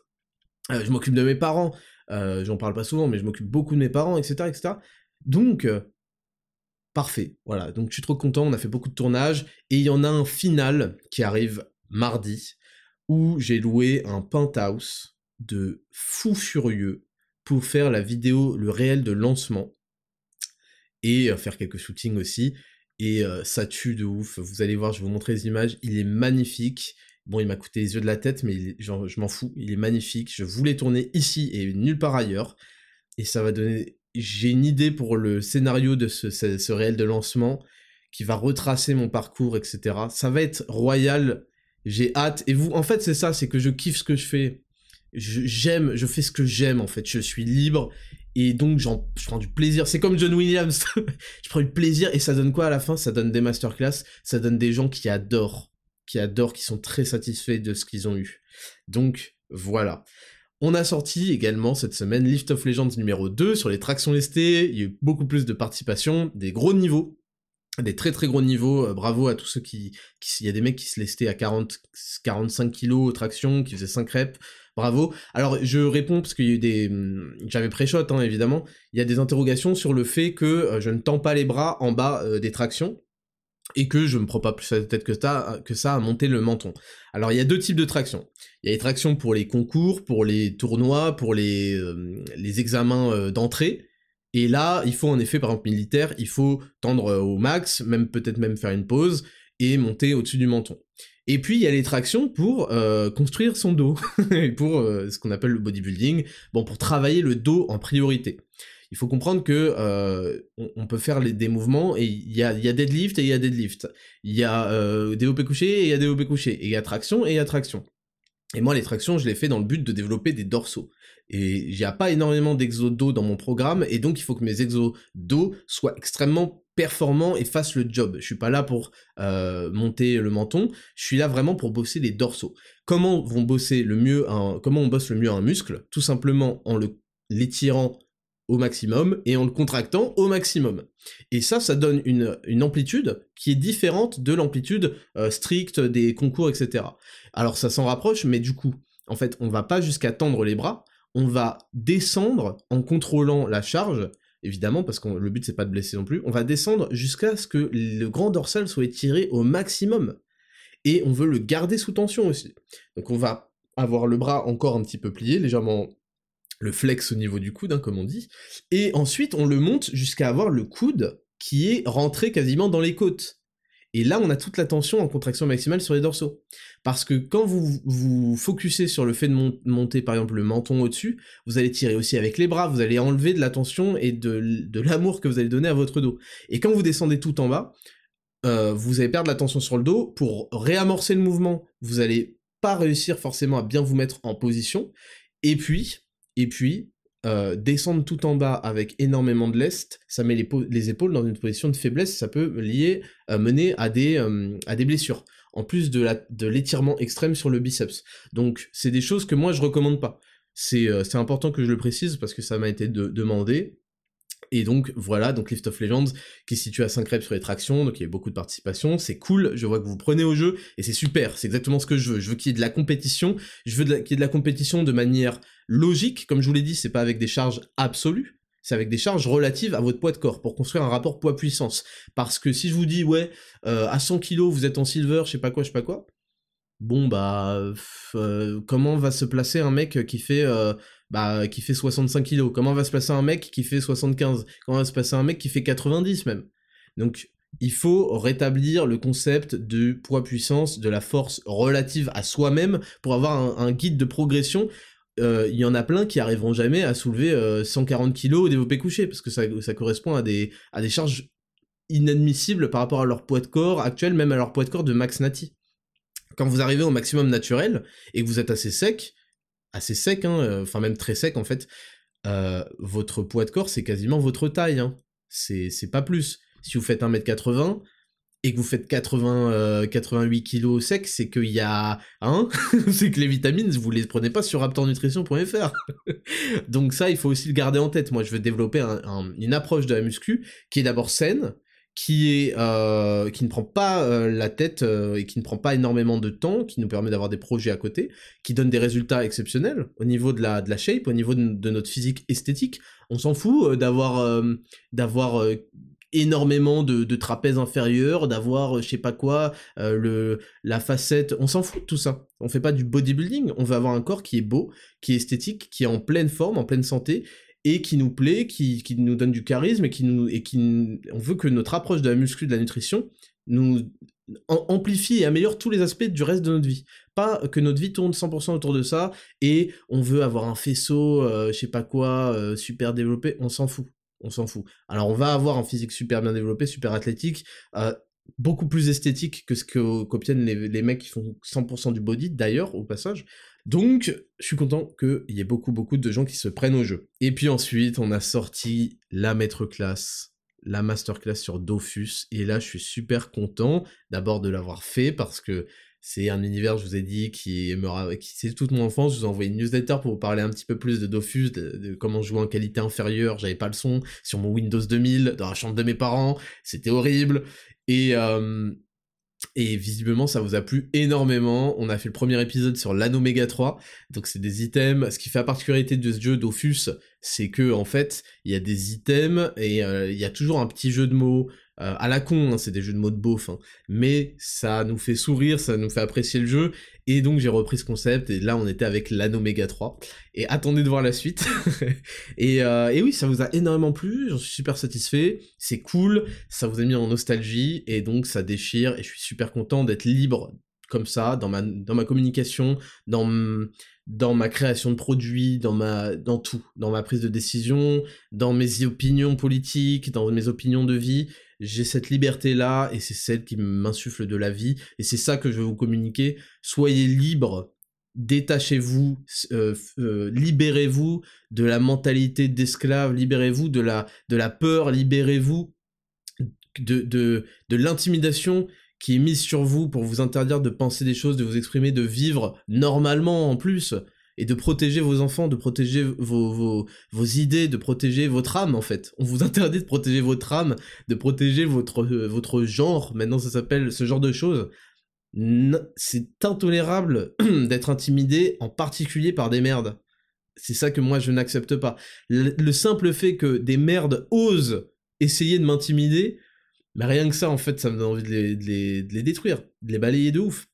euh, je m'occupe de mes parents, euh, j'en parle pas souvent, mais je m'occupe beaucoup de mes parents, etc. etc. Donc, euh, parfait. Voilà, donc je suis trop content, on a fait beaucoup de tournages, et il y en a un final qui arrive mardi, où j'ai loué un penthouse de fou furieux pour faire la vidéo, le réel de lancement, et euh, faire quelques shootings aussi, et euh, ça tue de ouf, vous allez voir, je vais vous montrer les images, il est magnifique, bon il m'a coûté les yeux de la tête, mais je m'en fous, il est magnifique, je voulais tourner ici et nulle part ailleurs, et ça va donner, j'ai une idée pour le scénario de ce, ce réel de lancement, qui va retracer mon parcours, etc. Ça va être royal, j'ai hâte, et vous, en fait c'est ça, c'est que je kiffe ce que je fais, j'aime, je fais ce que j'aime en fait, je suis libre et donc je prends du plaisir. C'est comme John Williams, je prends du plaisir et ça donne quoi à la fin? Ça donne des masterclass, ça donne des gens qui adorent, qui adorent, qui sont très satisfaits de ce qu'ils ont eu. Donc voilà. On a sorti également cette semaine Lift of Legends numéro 2 sur les tractions lestées, il y a eu beaucoup plus de participation, des gros niveaux, des très très gros niveaux, euh, bravo à tous ceux qui... Il y a des mecs qui se lestaient à 40, 45 kilos traction, qui faisaient 5 reps, bravo. Alors je réponds parce qu'il hum, j'avais pré-shot hein, évidemment. Il y a des interrogations sur le fait que euh, je ne tends pas les bras en bas euh, des tractions et que je me prends pas plus la tête que ça, que ça à monter le menton. Alors il y a deux types de tractions. Il y a les tractions pour les concours, pour les tournois, pour les, euh, les examens d'entrée. Et là, il faut en effet, par exemple militaire, il faut tendre au max, même peut-être même faire une pause et monter au-dessus du menton. Et puis il y a les tractions pour euh, construire son dos, pour euh, ce qu'on appelle le bodybuilding, bon pour travailler le dos en priorité. Il faut comprendre que euh, on, peut faire des mouvements et il y a, y a deadlift et il y a deadlift. Il y a euh, développé couché et il y a développé couché. Et il y a traction et il y a traction. Et moi, les tractions, je les fais dans le but de développer des dorsaux. Et il n'y a pas énormément d'exos dos dans mon programme, et donc il faut que mes exos dos soient extrêmement performants et fassent le job. Je suis pas là pour euh, monter le menton, je suis là vraiment pour bosser les dorsaux. Comment vont bosser le mieux un, comment on bosse le mieux un muscle? Tout simplement en l'étirant au maximum et en le contractant au maximum. Et ça, ça donne une, une amplitude qui est différente de l'amplitude euh, stricte des concours, etc. Alors ça s'en rapproche, mais du coup, en fait, on va pas jusqu'à tendre les bras, on va descendre en contrôlant la charge, évidemment, parce que le but c'est pas de blesser non plus, on va descendre jusqu'à ce que le grand dorsal soit étiré au maximum. Et on veut le garder sous tension aussi. Donc on va avoir le bras encore un petit peu plié, légèrement le flex au niveau du coude, hein, comme on dit, et ensuite on le monte jusqu'à avoir le coude qui est rentré quasiment dans les côtes. Et là, on a toute la tension en contraction maximale sur les dorsaux. Parce que quand vous vous focussez sur le fait de monter, par exemple, le menton au-dessus, vous allez tirer aussi avec les bras, vous allez enlever de la tension et de, l'amour que vous allez donner à votre dos. Et quand vous descendez tout en bas, euh, vous allez perdre la tension sur le dos. Pour réamorcer le mouvement, vous allez pas réussir forcément à bien vous mettre en position. Et puis, et puis, euh, descendre tout en bas avec énormément de lest, ça met les, épaules dans une position de faiblesse, ça peut euh, mener à des, euh, à des blessures, en plus de l'étirement extrême sur le biceps. Donc c'est des choses que moi je recommande pas. C'est important que je le précise parce que ça m'a été demandé, et donc voilà, donc Lift of Legends qui est situé à 5 reps sur les tractions, donc il y a beaucoup de participation, c'est cool, je vois que vous prenez au jeu, et c'est super, c'est exactement ce que je veux. Je veux qu'il y ait de la compétition, je veux qu'il y ait de la compétition de manière logique, comme je vous l'ai dit, c'est pas avec des charges absolues, c'est avec des charges relatives à votre poids de corps, pour construire un rapport poids-puissance. Parce que si je vous dis, ouais, euh, à 100 kg vous êtes en silver, je sais pas quoi, je sais pas quoi, bon bah, euh, comment va se placer un mec qui fait... Euh, bah, qui fait 65 kilos? Comment va se passer un mec qui fait 75 Comment va se passer un mec qui fait 90 même? Donc, il faut rétablir le concept de poids-puissance, de la force relative à soi-même pour avoir un, guide de progression. Euh, il y en a plein qui arriveront jamais à soulever 140 euh, kilos au développé couché parce que ça, correspond à des, charges inadmissibles par rapport à leur poids de corps actuel, même à leur poids de corps de max nati. Quand vous arrivez au maximum naturel et que vous êtes assez sec, assez sec, hein, euh, enfin même très sec en fait, euh, votre poids de corps c'est quasiment votre taille, hein. c'est pas plus. Si vous faites 1m80 et que vous faites 80, 88 kg sec, c'est qu'il y a, c'est que les vitamines, vous les prenez pas sur raptornutrition.fr. Donc ça, il faut aussi le garder en tête. Moi, je veux développer une approche de la muscu qui est d'abord saine, qui est euh, qui ne prend pas euh, la tête euh, et qui ne prend pas énormément de temps, qui nous permet d'avoir des projets à côté, qui donne des résultats exceptionnels au niveau de la de la shape, au niveau de, notre physique esthétique. On s'en fout d'avoir d'avoir énormément de, trapèzes inférieurs, d'avoir je sais pas quoi, le la facette, on s'en fout de tout ça. On fait pas du bodybuilding, on veut avoir un corps qui est beau, qui est esthétique, qui est en pleine forme, en pleine santé et qui nous plaît, qui, nous donne du charisme et qui nous et on veut que notre approche de la muscu de la nutrition nous amplifie et améliore tous les aspects du reste de notre vie. Pas que notre vie tourne 100% autour de ça et on veut avoir un faisceau, euh, je sais pas quoi, euh, super développé, on s'en fout. On s'en fout. Alors on va avoir un physique super bien développé, super athlétique, euh, beaucoup plus esthétique que ce que qu'obtiennent les, les mecs qui font 100% du body d'ailleurs au passage, donc, je suis content qu'il y ait beaucoup, beaucoup de gens qui se prennent au jeu. Et puis ensuite, on a sorti la maître classe, la masterclass sur Dofus, et là, je suis super content d'abord de l'avoir fait parce que c'est un univers, je vous ai dit, qui, me, qui c'est toute mon enfance. Je vous ai envoyé une newsletter pour vous parler un petit peu plus de Dofus, de, comment jouer en qualité inférieure. J'avais pas le son sur mon Windows 2000 dans la chambre de mes parents. C'était horrible. Et, euh, et visiblement, ça vous a plu énormément. On a fait le premier épisode sur l'Anoméga 3. Donc, c'est des items. Ce qui fait la particularité de ce jeu Dofus, c'est que, en fait, il y a des items et euh, il y a toujours un petit jeu de mots, euh, à la con, hein, c'est des jeux de mots de beauf, hein. mais ça nous fait sourire, ça nous fait apprécier le jeu, et donc j'ai repris ce concept, et là on était avec l'Anoméga 3, et attendez de voir la suite. et, euh, et, oui, ça vous a énormément plu, j'en suis super satisfait, c'est cool, ça vous a mis en nostalgie, et donc ça déchire, et je suis super content d'être libre comme ça dans ma, dans ma communication, dans, dans ma création de produits, dans, ma, dans tout, dans ma prise de décision, dans mes opinions politiques, dans mes opinions de vie. J'ai cette liberté-là et c'est celle qui m'insuffle de la vie et c'est ça que je veux vous communiquer. Soyez libre, détachez-vous, euh, euh, libérez-vous de la mentalité d'esclave, libérez-vous de la, de la peur, libérez-vous de, de, de l'intimidation qui est mise sur vous pour vous interdire de penser des choses, de vous exprimer, de vivre normalement en plus, et de protéger vos enfants, de protéger vos, vos, vos idées, de protéger votre âme en fait. On vous interdit de protéger votre âme, de protéger votre, euh, votre genre, maintenant ça s'appelle ce genre de choses. C'est intolérable d'être intimidé, en particulier par des merdes. C'est ça que moi je n'accepte pas. Le, simple fait que des merdes osent essayer de m'intimider, mais rien que ça, en fait, ça me donne envie de les, détruire, de les balayer de ouf.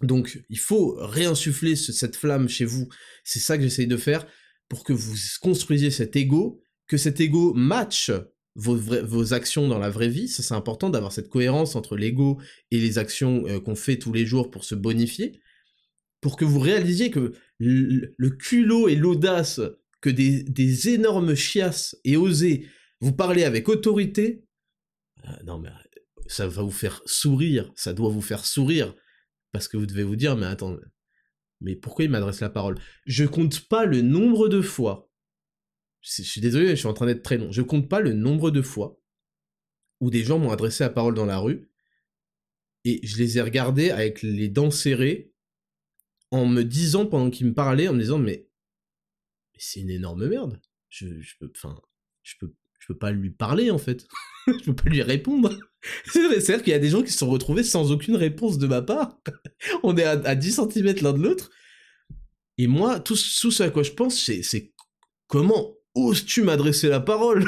Donc, il faut réinsuffler cette flamme chez vous. C'est ça que j'essaye de faire pour que vous construisiez cet ego, que cet ego matche vos, actions dans la vraie vie. Ça, c'est important d'avoir cette cohérence entre l'ego et les actions euh, qu'on fait tous les jours pour se bonifier. Pour que vous réalisiez que le, culot et l'audace que des, énormes chiasses et oser vous parler avec autorité, euh, non ça va vous faire sourire, ça doit vous faire sourire, parce que vous devez vous dire, mais attends, mais pourquoi il m'adresse la parole? Je compte pas le nombre de fois, je suis désolé, je suis en train d'être très long, je compte pas le nombre de fois où des gens m'ont adressé la parole dans la rue, et je les ai regardés avec les dents serrées, en me disant, pendant qu'ils me parlaient, en me disant, mais, c'est une énorme merde, je, je peux, enfin, peux pas lui parler en fait. je peux pas lui répondre. C'est-à-dire qu'il y a des gens qui se sont retrouvés sans aucune réponse de ma part. On est à, 10 cm l'un de l'autre. Et moi, tout, ce à quoi je pense, c'est comment oses-tu m'adresser la parole?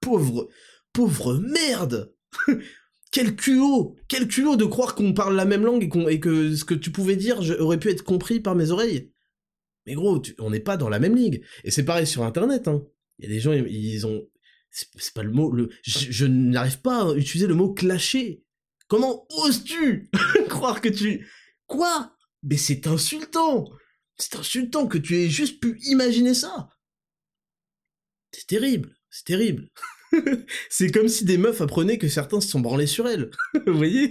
Pauvre, pauvre merde Quel culot Quel culot de croire qu'on parle la même langue et, et, que ce que tu pouvais dire aurait pu être compris par mes oreilles. Mais gros, on n'est pas dans la même ligue. Et c'est pareil sur Internet. Hein. Il y a des gens, ils ont c'est pas le mot, je, n'arrive pas à utiliser le mot clasher. Comment oses-tu croire que tu... Quoi? Mais c'est insultant C'est insultant que tu aies juste pu imaginer ça C'est terrible, c'est terrible. c'est comme si des meufs apprenaient que certains se sont branlés sur elles. Vous voyez?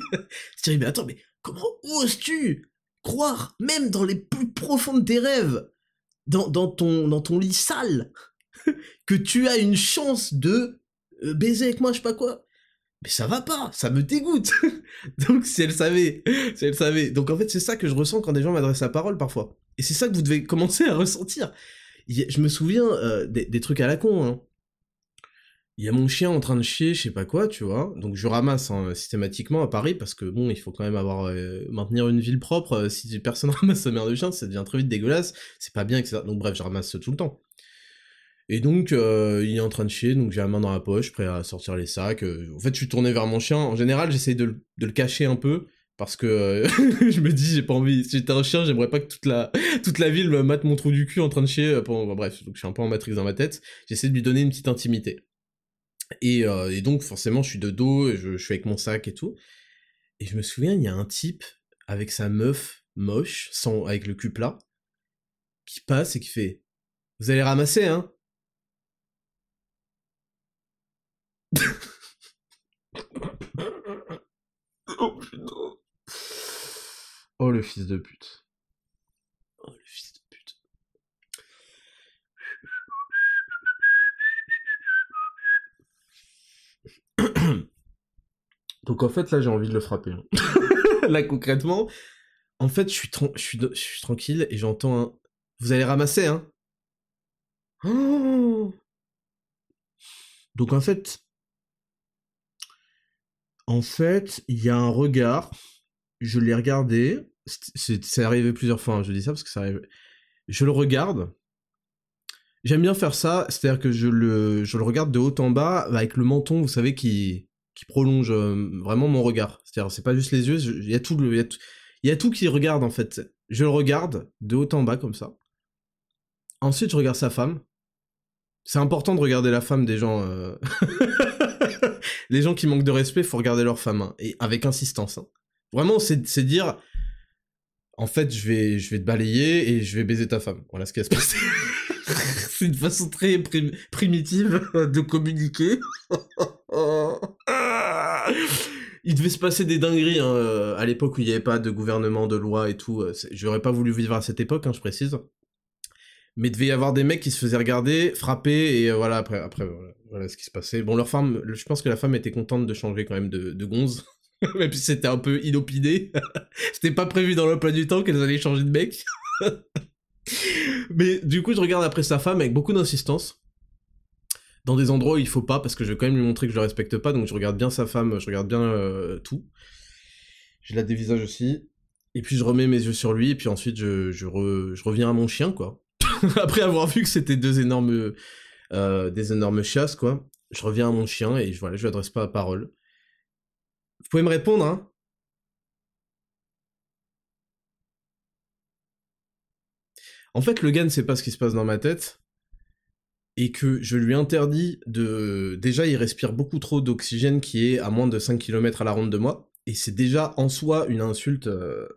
C'est terrible, mais attends, mais comment oses-tu croire, même dans les plus profonds de tes rêves, dans ton lit sale, que tu as une chance de euh, baiser avec moi, je sais pas quoi. Mais ça va pas, ça me dégoûte. Donc si elle savait, si elle savait. Donc en fait c'est ça que je ressens quand des gens m'adressent la parole parfois. Et c'est ça que vous devez commencer à ressentir. Je me souviens euh, des, trucs à la con. Hein. Il y a mon chien en train de chier, je sais pas quoi, tu vois. Donc je ramasse hein, systématiquement à Paris parce que bon, il faut quand même avoir euh, maintenir une ville propre. si personne ramasse sa mère de chien, ça devient très vite dégueulasse. C'est pas bien, etc. Donc bref, je ramasse tout le temps. Et donc, euh, il est en train de chier, donc j'ai la main dans la poche, prêt à sortir les sacs. Euh, en fait, je suis tourné vers mon chien. En général, j'essaie de, le cacher un peu, parce que euh, je me dis, j'ai pas envie. Si j'étais un chien, j'aimerais pas que toute la, ville me mate mon trou du cul en train de chier. bref, donc je suis un peu en matrix dans ma tête. J'essaie de lui donner une petite intimité. Et, donc, forcément, je suis de dos, je suis avec mon sac et tout. Et je me souviens, il y a un type avec sa meuf moche, sans, avec le cul plat, qui passe et qui fait Vous allez ramasser, hein? oh putain. Oh le fils de pute. Oh le fils de pute. Donc en fait là j'ai envie de le frapper. Hein. là concrètement, en fait je suis, je suis, je suis tranquille et j'entends un... Vous allez ramasser hein? Oh Donc en fait, en fait, il y a un regard, je l'ai regardé, c'est arrivé plusieurs fois, hein, je dis ça parce que ça arrive. Je le regarde, j'aime bien faire ça, c'est-à-dire que je le, je le regarde de haut en bas, avec le menton, vous savez, qui, qui prolonge euh, vraiment mon regard. C'est-à-dire, c'est pas juste les yeux, il y a tout il y a tout qui regarde en fait. Je le regarde de haut en bas comme ça. Ensuite, je regarde sa femme. C'est important de regarder la femme des gens. Euh... les gens qui manquent de respect, faut regarder leur femme, hein, et avec insistance. Hein. Vraiment, c'est dire, en fait, je vais, je vais te balayer et je vais baiser ta femme. Voilà ce qui va se passer. c'est une façon très primitive de communiquer. il devait se passer des dingueries hein, euh, à l'époque où il n'y avait pas de gouvernement, de loi et tout. Euh, j'aurais pas voulu vivre à cette époque, hein, je précise. Mais devait y avoir des mecs qui se faisaient regarder, frapper, et euh, voilà, après, après voilà, ce qui se passait. Bon, leur femme, je pense que la femme était contente de changer quand même de, de gonze. Même si c'était un peu inopiné. c'était pas prévu dans l'emploi du temps qu'elles allaient changer de mec. Mais du coup, je regarde après sa femme avec beaucoup d'insistance dans des endroits où il faut pas, parce que je vais quand même lui montrer que je le respecte pas, donc je regarde bien sa femme, je regarde bien euh, tout. Je la dévisage aussi. Et puis je remets mes yeux sur lui, et puis ensuite je, je, reviens à mon chien, quoi. Après avoir vu que c'était deux énormes... Euh, des énormes chasses, quoi. Je reviens à mon chien, et voilà, je lui adresse pas la parole. Vous pouvez me répondre, hein En fait, le gars ne sait pas ce qui se passe dans ma tête, et que je lui interdis de... Déjà, il respire beaucoup trop d'oxygène qui est à moins de 5 km à la ronde de moi, et c'est déjà en soi une insulte... Euh,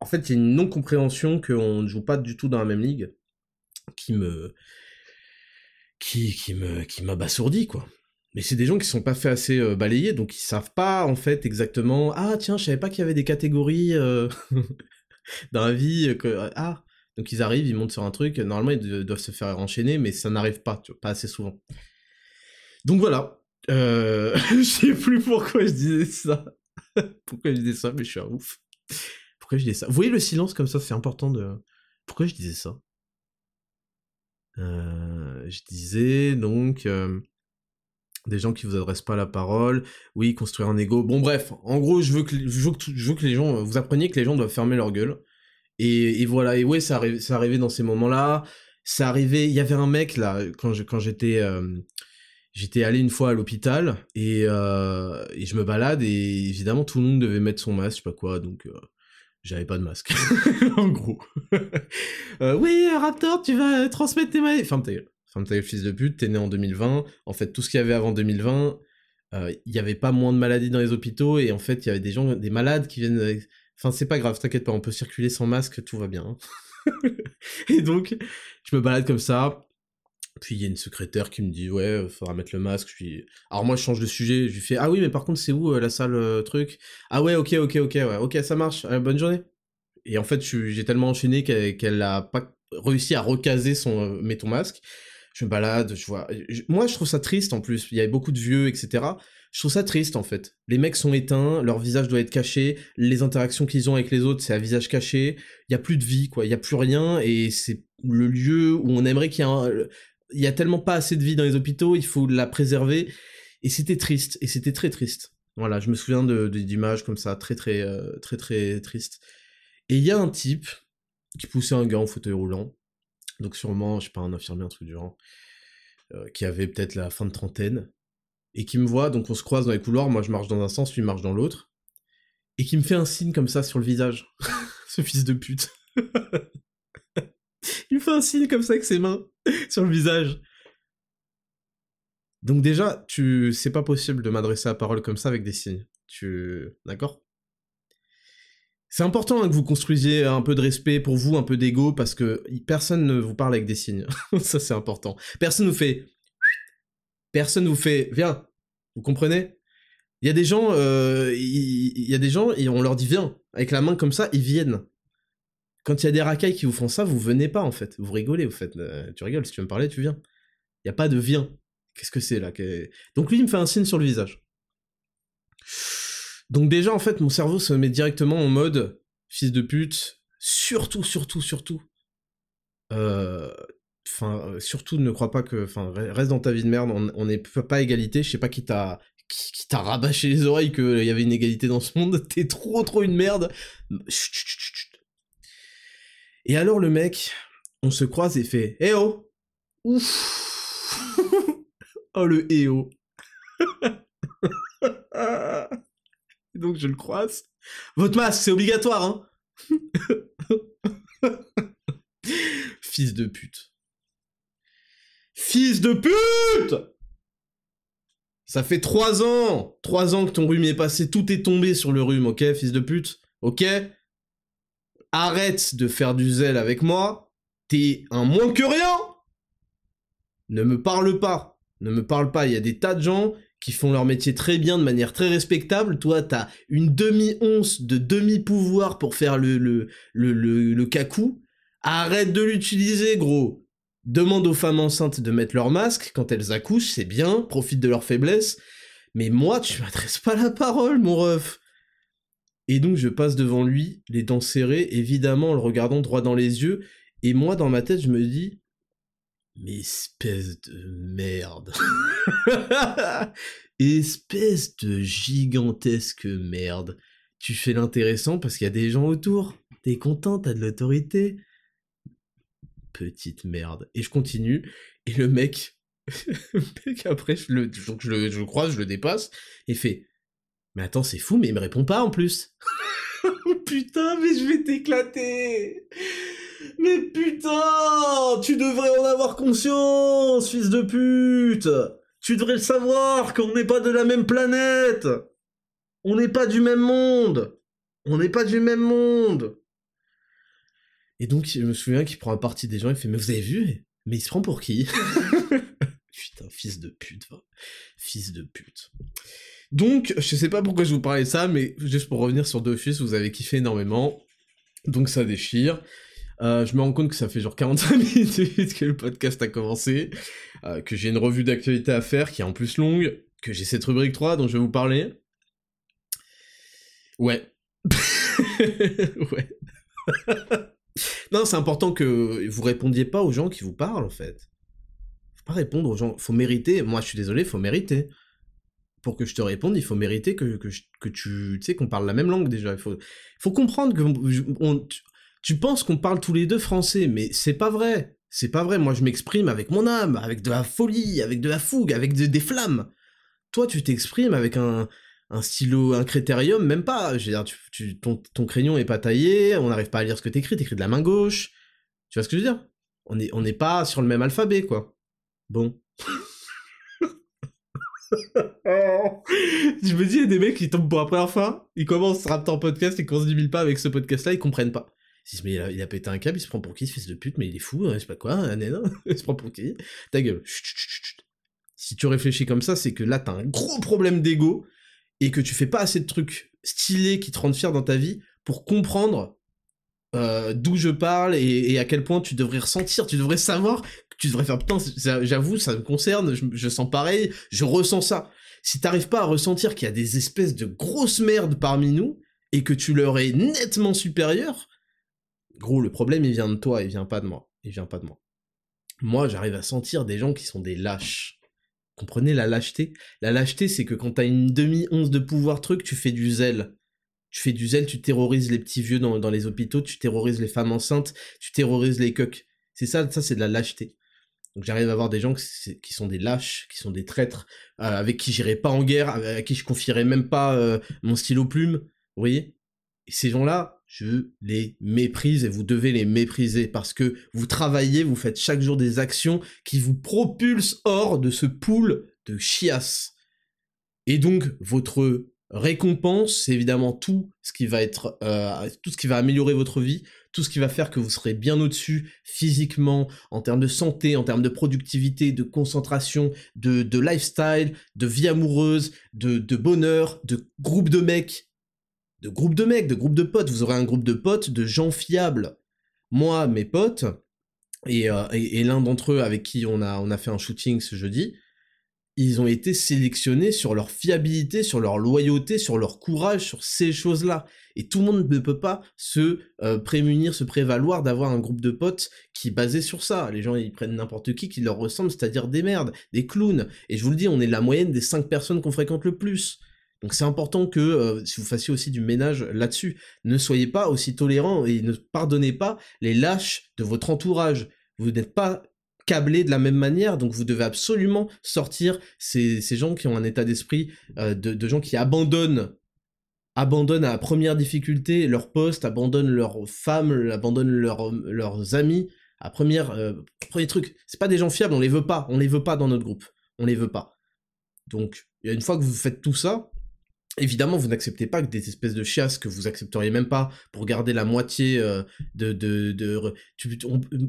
en fait, il y a une non-compréhension qu'on ne joue pas du tout dans la même ligue, qui me... qui, qui me... qui m'abasourdit, quoi. Mais c'est des gens qui sont pas fait assez euh, balayer, donc ils savent pas, en fait, exactement... Ah, tiens, je savais pas qu'il y avait des catégories... Euh, la vie, que... Ah donc ils arrivent, ils montent sur un truc, normalement ils doivent se faire enchaîner, mais ça n'arrive pas, tu vois, pas assez souvent. Donc voilà. Euh... je sais plus pourquoi je disais ça. pourquoi je disais ça, mais je suis un ouf. Pourquoi je disais ça? Vous voyez le silence comme ça, c'est important de... Pourquoi je disais ça? euh, Je disais donc... Euh, des gens qui vous adressent pas la parole, oui, construire un ego. Bon bref, en gros, je veux que, je veux que, les gens, vous appreniez que les gens doivent fermer leur gueule et, voilà, et ouais, ça arrivait, ça arrivait dans ces moments-là. Ça arrivait, il y avait un mec là, quand quand j'étais, euh, j'étais allé une fois à l'hôpital et, euh, je me balade et évidemment tout le monde devait mettre son masque, je sais pas quoi, donc euh, j'avais pas de masque, en gros. Euh, oui, Raptor, tu vas transmettre tes maladies. Ferme ta gueule, ferme ta gueule, fils de pute, t'es né en 2020. En fait, tout ce qu'il y avait avant 2020, il y avait pas moins de maladies dans les hôpitaux et en fait, il y avait des gens, des malades qui viennent Enfin, c'est pas grave, t'inquiète pas, on peut circuler sans masque, tout va bien. et donc, je me balade comme ça. Puis il y a une secrétaire qui me dit ouais, faudra mettre le masque. Puis alors moi je change de sujet, je lui fais ah oui mais par contre c'est où euh, la salle euh, truc? Ah ouais ok ok ok ouais ok ça marche, euh, bonne journée. Et en fait j'ai tellement enchaîné qu'elle a pas réussi à recaser son mets ton masque. Je me balade, je vois. moi je trouve ça triste en plus. Il y avait beaucoup de vieux etc. Je trouve ça triste en fait. Les mecs sont éteints, leur visage doit être caché, les interactions qu'ils ont avec les autres, c'est à visage caché, il y a plus de vie quoi, il y a plus rien et c'est le lieu où on aimerait qu'il y ait un... il y a tellement pas assez de vie dans les hôpitaux, il faut la préserver et c'était triste et c'était très triste. Voilà, je me souviens de d'images comme ça très très euh, très très triste. Et il y a un type qui poussait un gars en fauteuil roulant. Donc sûrement, je sais pas, un infirmier, un truc du genre, euh, qui avait peut-être la fin de trentaine, et qui me voit, donc on se croise dans les couloirs, moi je marche dans un sens, lui marche dans l'autre, et qui me fait un signe comme ça sur le visage. Ce fils de pute. Il fait un signe comme ça avec ses mains sur le visage. Donc déjà, tu, c'est pas possible de m'adresser la parole comme ça avec des signes. Tu, d'accord? C'est important hein, que vous construisiez un peu de respect pour vous, un peu d'ego, parce que personne ne vous parle avec des signes. ça c'est important. Personne ne vous fait personne vous fait viens. Vous comprenez? Il y a des gens, euh, il y, a des gens, et on leur dit viens avec la main comme ça, ils viennent. Quand il y a des racailles qui vous font ça, vous venez pas en fait. Vous rigolez, vous faites. Euh, tu rigoles, si tu veux me parler, tu viens. Il y a pas de viens. Qu'est-ce que c'est là Donc lui, il me fait un signe sur le visage. Donc déjà, en fait, mon cerveau se met directement en mode fils de pute. Surtout, surtout, surtout. Euh, enfin, euh, surtout ne crois pas que, enfin, reste dans ta vie de merde, on n'est pas égalité, je sais pas qui t'a qui, t'a rabâché les oreilles qu'il y avait une égalité dans ce monde, t'es trop trop une merde. Et alors le mec, on se croise et fait Eh oh! Ouf. Oh le eh oh. Donc je le croise. Votre masque, c'est obligatoire, hein. Fils de pute. Fils de pute! Ça fait trois ans Trois ans que ton rhume est passé, tout est tombé sur le rhume, ok, fils de pute? Ok? Arrête de faire du zèle avec moi, t'es un moins que rien. Ne me parle pas, ne me parle pas, il y a des tas de gens qui font leur métier très bien, de manière très respectable, toi t'as une demi-once de demi-pouvoir pour faire le, le, le, le, le cacou, arrête de l'utiliser gros. Demande aux femmes enceintes de mettre leur masque quand elles accouchent, c'est bien, profite de leur faiblesse, mais moi, tu m'adresses pas la parole, mon ref. Et donc je passe devant lui, les dents serrées, évidemment en le regardant droit dans les yeux, et moi dans ma tête je me dis Mais espèce de merde. Espèce de gigantesque merde. Tu fais l'intéressant parce qu'il y a des gens autour, t'es content, t'as de l'autorité. Petite merde. Et je continue, et le mec mec, après, je le, je je le croise, je le dépasse, et fait Mais attends, c'est fou, mais il me répond pas en plus. putain, mais je vais t'éclater. Mais putain Tu devrais en avoir conscience, fils de pute. Tu devrais le savoir qu'on n'est pas de la même planète. On n'est pas du même monde. On n'est pas du même monde. Et donc, je me souviens qu'il prend un parti des gens, il fait Mais vous avez vu? Mais il se prend pour qui? Putain, fils de pute, fils de pute. Donc, je sais pas pourquoi je vous parlais de ça, mais juste pour revenir sur Dofus, vous avez kiffé énormément. Donc ça déchire. Euh, je me rends compte que ça fait genre 45 minutes que le podcast a commencé, euh, que j'ai une revue d'actualité à faire qui est en plus longue, que j'ai cette rubrique 3 dont je vais vous parler. Ouais. ouais. non, c'est important que vous répondiez pas aux gens qui vous parlent en fait pas répondre aux gens. Faut mériter. Moi, je suis désolé, faut mériter. Pour que je te réponde, il faut mériter que, que, tu, sais, qu'on parle la même langue déjà. Il faut, comprendre que tu, penses qu'on parle tous les deux français, mais c'est pas vrai. C'est pas vrai. Moi, je m'exprime avec mon âme, avec de la folie, avec de la fougue, avec des flammes. Toi, tu t'exprimes avec un, stylo, un critérium, même pas. Je veux dire, ton, crayon est pas taillé, on n'arrive pas à lire ce que t'écris, t'écris de la main gauche. Tu vois ce que je veux dire? On n'est pas sur le même alphabet, quoi. Bon. je me dis, il y a des mecs qui tombent pour la première fois, ils commencent Raptor Podcast, ils commencent 10 000 pas avec ce podcast-là, ils comprennent pas. Ils se disent, il a, pété un câble, il se prend pour qui, ce fils de pute, mais il est fou, hein, je pas quoi, un hein, il se prend pour qui? Ta gueule. si tu réfléchis comme ça, c'est que là, t'as un gros problème d'ego, et que tu fais pas assez de trucs stylés qui te rendent fier dans ta vie pour comprendre euh, d'où je parle et, à quel point tu devrais ressentir, tu devrais savoir, tu devrais faire putain, j'avoue, ça me concerne, je, sens pareil, je ressens ça. Si t'arrives pas à ressentir qu'il y a des espèces de grosses merdes parmi nous et que tu leur es nettement supérieur, gros, le problème il vient de toi, il vient pas de moi, il vient pas de moi. Moi, j'arrive à sentir des gens qui sont des lâches. Comprenez la lâcheté? La lâcheté, c'est que quand t'as une demi-once de pouvoir truc, tu fais du zèle tu fais du zèle, tu terrorises les petits vieux dans, les hôpitaux, tu terrorises les femmes enceintes, tu terrorises les coqs. C'est ça, ça c'est de la lâcheté. Donc j'arrive à voir des gens qui, sont des lâches, qui sont des traîtres, euh, avec qui j'irai pas en guerre, à qui je confierai même pas euh, mon stylo plume. Vous voyez? Ces gens-là, je les méprise et vous devez les mépriser parce que vous travaillez, vous faites chaque jour des actions qui vous propulsent hors de ce pool de chiasse. Et donc votre Récompense, c'est évidemment tout ce qui va être, euh, tout ce qui va améliorer votre vie, tout ce qui va faire que vous serez bien au-dessus physiquement, en termes de santé, en termes de productivité, de concentration, de, de lifestyle, de vie amoureuse, de, de bonheur, de groupe de mecs, de groupe de mecs, de groupe de potes. Vous aurez un groupe de potes, de gens fiables. Moi, mes potes, et, euh, et, et l'un d'entre eux avec qui on a, on a fait un shooting ce jeudi, ils ont été sélectionnés sur leur fiabilité, sur leur loyauté, sur leur courage, sur ces choses-là. Et tout le monde ne peut pas se euh, prémunir, se prévaloir d'avoir un groupe de potes qui est basé sur ça. Les gens, ils prennent n'importe qui qui leur ressemble, c'est-à-dire des merdes, des clowns. Et je vous le dis, on est la moyenne des cinq personnes qu'on fréquente le plus. Donc c'est important que euh, si vous fassiez aussi du ménage là-dessus, ne soyez pas aussi tolérants et ne pardonnez pas les lâches de votre entourage. Vous n'êtes pas câblés de la même manière, donc vous devez absolument sortir ces, gens qui ont un état d'esprit euh, de, gens qui abandonnent abandonnent à première difficulté leur poste, abandonnent leurs femmes, abandonnent leurs amis, à première, euh, premier truc. C'est pas des gens fiables, on les veut pas, on les veut pas dans notre groupe, on les veut pas. Donc, une fois que vous faites tout ça, Évidemment, vous n'acceptez pas que des espèces de chiasses que vous accepteriez même pas pour garder la moitié euh, de... de, de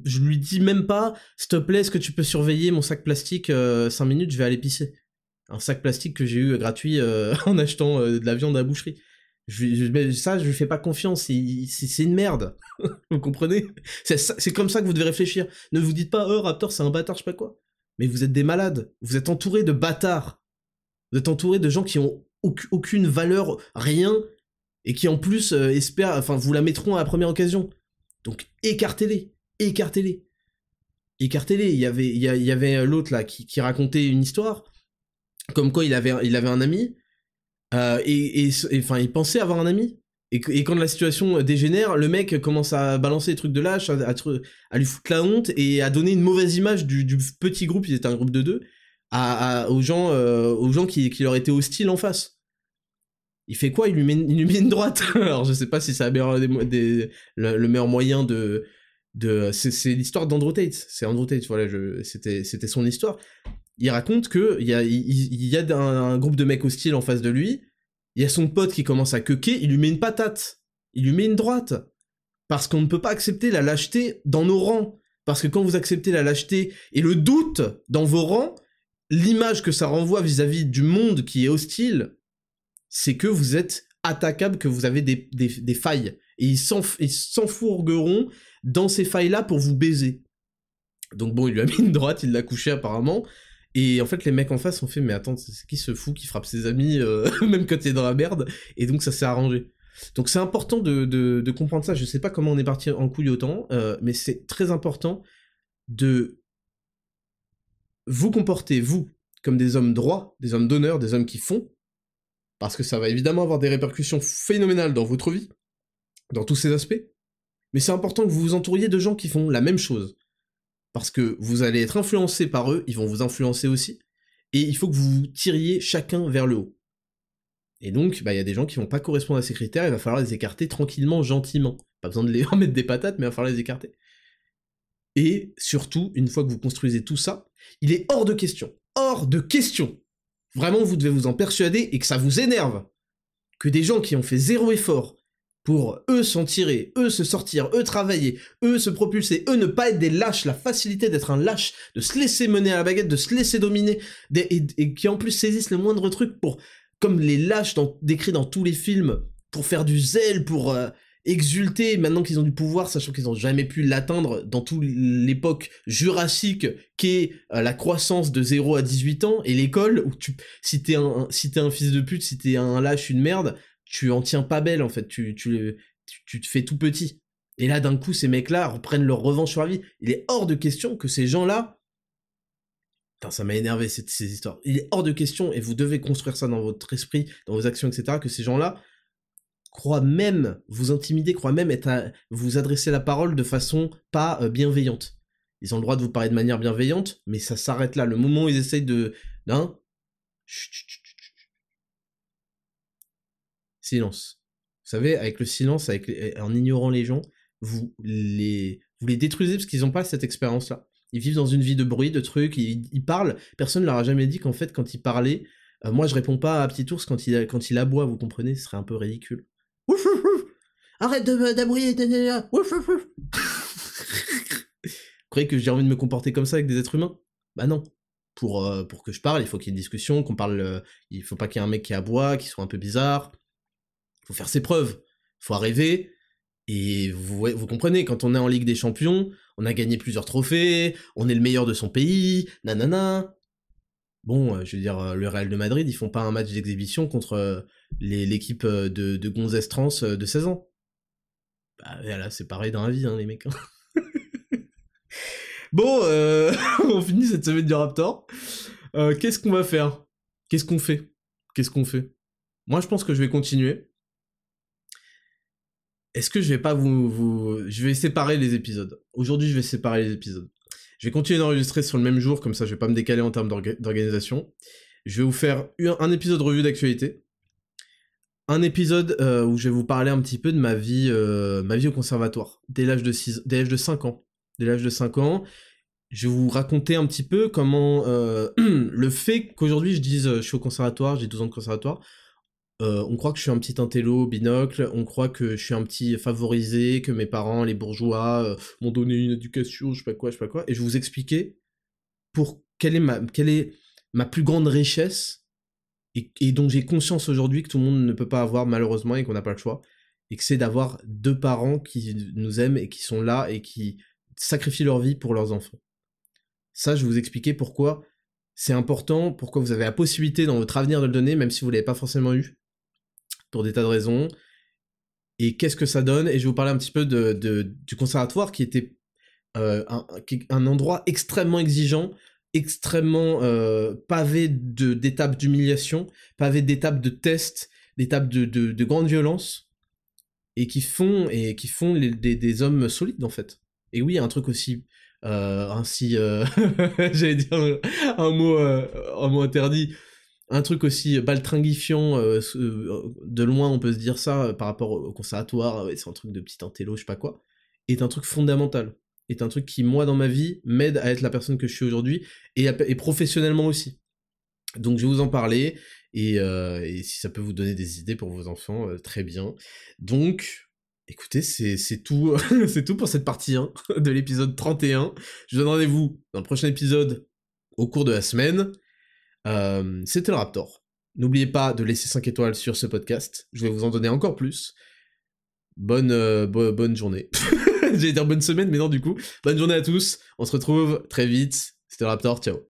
je lui dis même pas, s'il te plaît, est-ce que tu peux surveiller mon sac plastique 5 euh, minutes, je vais aller pisser. Un sac plastique que j'ai eu gratuit euh, en achetant de la viande à la boucherie. Je, ça, je lui fais pas confiance, c'est une merde. vous comprenez? C'est comme ça que vous devez réfléchir. Ne vous dites pas, oh, Raptor, c'est un bâtard, je sais pas quoi. Mais vous êtes des malades. Vous êtes entouré de bâtards. Vous êtes entouré de gens qui ont aucune valeur, rien, et qui en plus euh, espèrent, enfin, vous la mettront à la première occasion. Donc écartez-les, écartez-les. Écartez-les. Il y avait, il y, avait l'autre là qui, racontait une histoire, comme quoi il avait, il avait un ami, euh, et, enfin, il pensait avoir un ami. Et, quand la situation dégénère, le mec commence à balancer des trucs de lâche, à, lui foutre la honte et à donner une mauvaise image du, petit groupe, ils étaient un groupe de deux, aux gens, aux gens qui, qui leur étaient hostiles en face il fait quoi? Il lui, met, une droite. Alors je sais pas si c'est le, meilleur moyen de... de c'est l'histoire d'Andrew Tate. C'est Andrew Tate, voilà, c'était son histoire. Il raconte que il y a, il, y a un, groupe de mecs hostiles en face de lui, il y a son pote qui commence à quequer, il lui met une patate. Il lui met une droite. Parce qu'on ne peut pas accepter la lâcheté dans nos rangs. Parce que quand vous acceptez la lâcheté et le doute dans vos rangs, l'image que ça renvoie vis à -vis du monde qui est hostile, c'est que vous êtes attaquable, que vous avez des, failles. Et ils s'enfourgueront dans ces failles-là pour vous baiser. Donc bon, il lui a mis une droite, il l'a couché apparemment. Et en fait, les mecs en face ont fait, mais attends, c'est qui ce fou qui frappe ses amis, euh, même quand il dans la merde? Et donc ça s'est arrangé. Donc c'est important de, comprendre ça. Je sais pas comment on est parti en couille autant, euh, mais c'est très important de vous comporter, vous, comme des hommes droits, des hommes d'honneur, des hommes qui font, parce que ça va évidemment avoir des répercussions phénoménales dans votre vie, dans tous ces aspects, mais c'est important que vous vous entouriez de gens qui font la même chose, parce que vous allez être influencé par eux, ils vont vous influencer aussi, et il faut que vous vous tiriez chacun vers le haut. Et donc, bah, il y a des gens qui vont pas correspondre à ces critères, il va falloir les écarter tranquillement, gentiment. Pas besoin de les mettre des patates, mais il va falloir les écarter. Et surtout, une fois que vous construisez tout ça, il est hors de question, hors de question Vraiment, vous devez vous en persuader et que ça vous énerve. Que des gens qui ont fait zéro effort pour eux s'en tirer, eux se sortir, eux travailler, eux se propulser, eux ne pas être des lâches, la facilité d'être un lâche, de se laisser mener à la baguette, de se laisser dominer, et, qui en plus saisissent le moindre truc pour, comme les lâches décrits dans tous les films, pour faire du zèle, pour euh, exulter maintenant qu'ils ont du pouvoir, sachant qu'ils n'ont jamais pu l'atteindre dans toute l'époque jurassique qu'est euh, la croissance de 0 à 18 ans, et l'école, où tu, si t'es un, si un fils de pute, si t'es un lâche, une merde, tu en tiens pas belle, en fait, tu, tu, tu, te fais tout petit. Et là, d'un coup, ces mecs-là reprennent leur revanche sur la vie. Il est hors de question que ces gens-là... Putain, ça m'a énervé, ces, ces histoires. Il est hors de question, et vous devez construire ça dans votre esprit, dans vos actions, etc., que ces gens-là croient même vous intimider, croient même être à, vous adresser la parole de façon pas euh, bienveillante. Ils ont le droit de vous parler de manière bienveillante, mais ça s'arrête là. Le moment où ils essayent de... Hein? Silence. Vous savez, avec le silence, avec en ignorant les gens, vous les, vous les détruisez parce qu'ils n'ont pas cette expérience-là. Ils vivent dans une vie de bruit, de trucs, ils, parlent. Personne ne leur a jamais dit qu'en fait, quand ils parlaient, euh, moi je réponds pas à Petit Ours quand il, quand il aboie, vous comprenez, ce serait un peu ridicule. Arrête d'abrouiller. Ouf, Vous croyez que j'ai envie de me comporter comme ça avec des êtres humains? Bah non. Pour, euh, pour que je parle, il faut qu'il y ait une discussion, qu'on parle. Euh, il faut pas qu'il y ait un mec qui aboie, qui soit un peu bizarre. Il faut faire ses preuves. Il faut arriver. Et vous, vous comprenez, quand on est en Ligue des Champions, on a gagné plusieurs trophées, on est le meilleur de son pays, nanana. Bon, euh, je veux dire, le Real de Madrid, ils font pas un match d'exhibition contre l'équipe de, de Gonzès Trans de 16 ans. Bah voilà, c'est pareil dans la vie, hein, les mecs. Hein. bon, euh, on finit cette semaine du Raptor. Euh, qu'est-ce qu'on va faire? Qu'est-ce qu'on fait? Qu'est-ce qu'on fait? Moi, je pense que je vais continuer. Est-ce que je vais pas vous... Je vais séparer les épisodes? Aujourd'hui, je vais séparer les épisodes. Je vais continuer d'enregistrer sur le même jour, comme ça je vais pas me décaler en termes d'organisation. Je vais vous faire un épisode revue d'actualité un épisode euh, où je vais vous parler un petit peu de ma vie, euh, ma vie au conservatoire, dès l'âge de, 6, dès l'âge de 5 ans. Dès l'âge de 5 ans, je vais vous raconter un petit peu comment euh, le fait qu'aujourd'hui je dise je suis au conservatoire, j'ai 12 ans de conservatoire, euh, on croit que je suis un petit intello binocle, on croit que je suis un petit favorisé, que mes parents, les bourgeois, euh, m'ont donné une éducation, je sais pas quoi, je sais pas quoi, et je vais vous expliquer pour quelle est ma, quelle est ma plus grande richesse, et, et dont j'ai conscience aujourd'hui que tout le monde ne peut pas avoir malheureusement et qu'on n'a pas le choix, et que c'est d'avoir deux parents qui nous aiment et qui sont là et qui sacrifient leur vie pour leurs enfants. Ça, je vais vous expliquer pourquoi c'est important, pourquoi vous avez la possibilité dans votre avenir de le donner, même si vous ne l'avez pas forcément eu, pour des tas de raisons. Et qu'est-ce que ça donne? Et je vais vous parler un petit peu de, du conservatoire, qui était euh, un, endroit extrêmement exigeant, extrêmement euh, pavé d'étapes d'humiliation, pavé d'étapes de tests, d'étapes de, de, grande violence, et qui font, et qui font des, des hommes solides, en fait. Et oui, un truc aussi euh, ainsi, euh, j'allais dire un mot, euh, un mot interdit, un truc aussi baltringuifiant, de loin on peut se dire ça par rapport au conservatoire, c'est un truc de petit intello, je sais pas quoi, est un truc fondamental, est un truc qui moi dans ma vie m'aide à être la personne que je suis aujourd'hui et, professionnellement aussi. Donc je vais vous en parler et, et, si ça peut vous donner des idées pour vos enfants, très bien. Donc Écoutez, c'est tout, c'est tout pour cette partie 1 de l'épisode 31. Je vous donne rendez-vous dans le prochain épisode au cours de la semaine. Euh, C'était le Raptor. N'oubliez pas de laisser 5 étoiles sur ce podcast. Je vais vous en donner encore plus. Bonne, euh, bonne journée. J'allais dire bonne semaine, mais non du coup. Bonne journée à tous. On se retrouve très vite. C'était le Raptor. Ciao.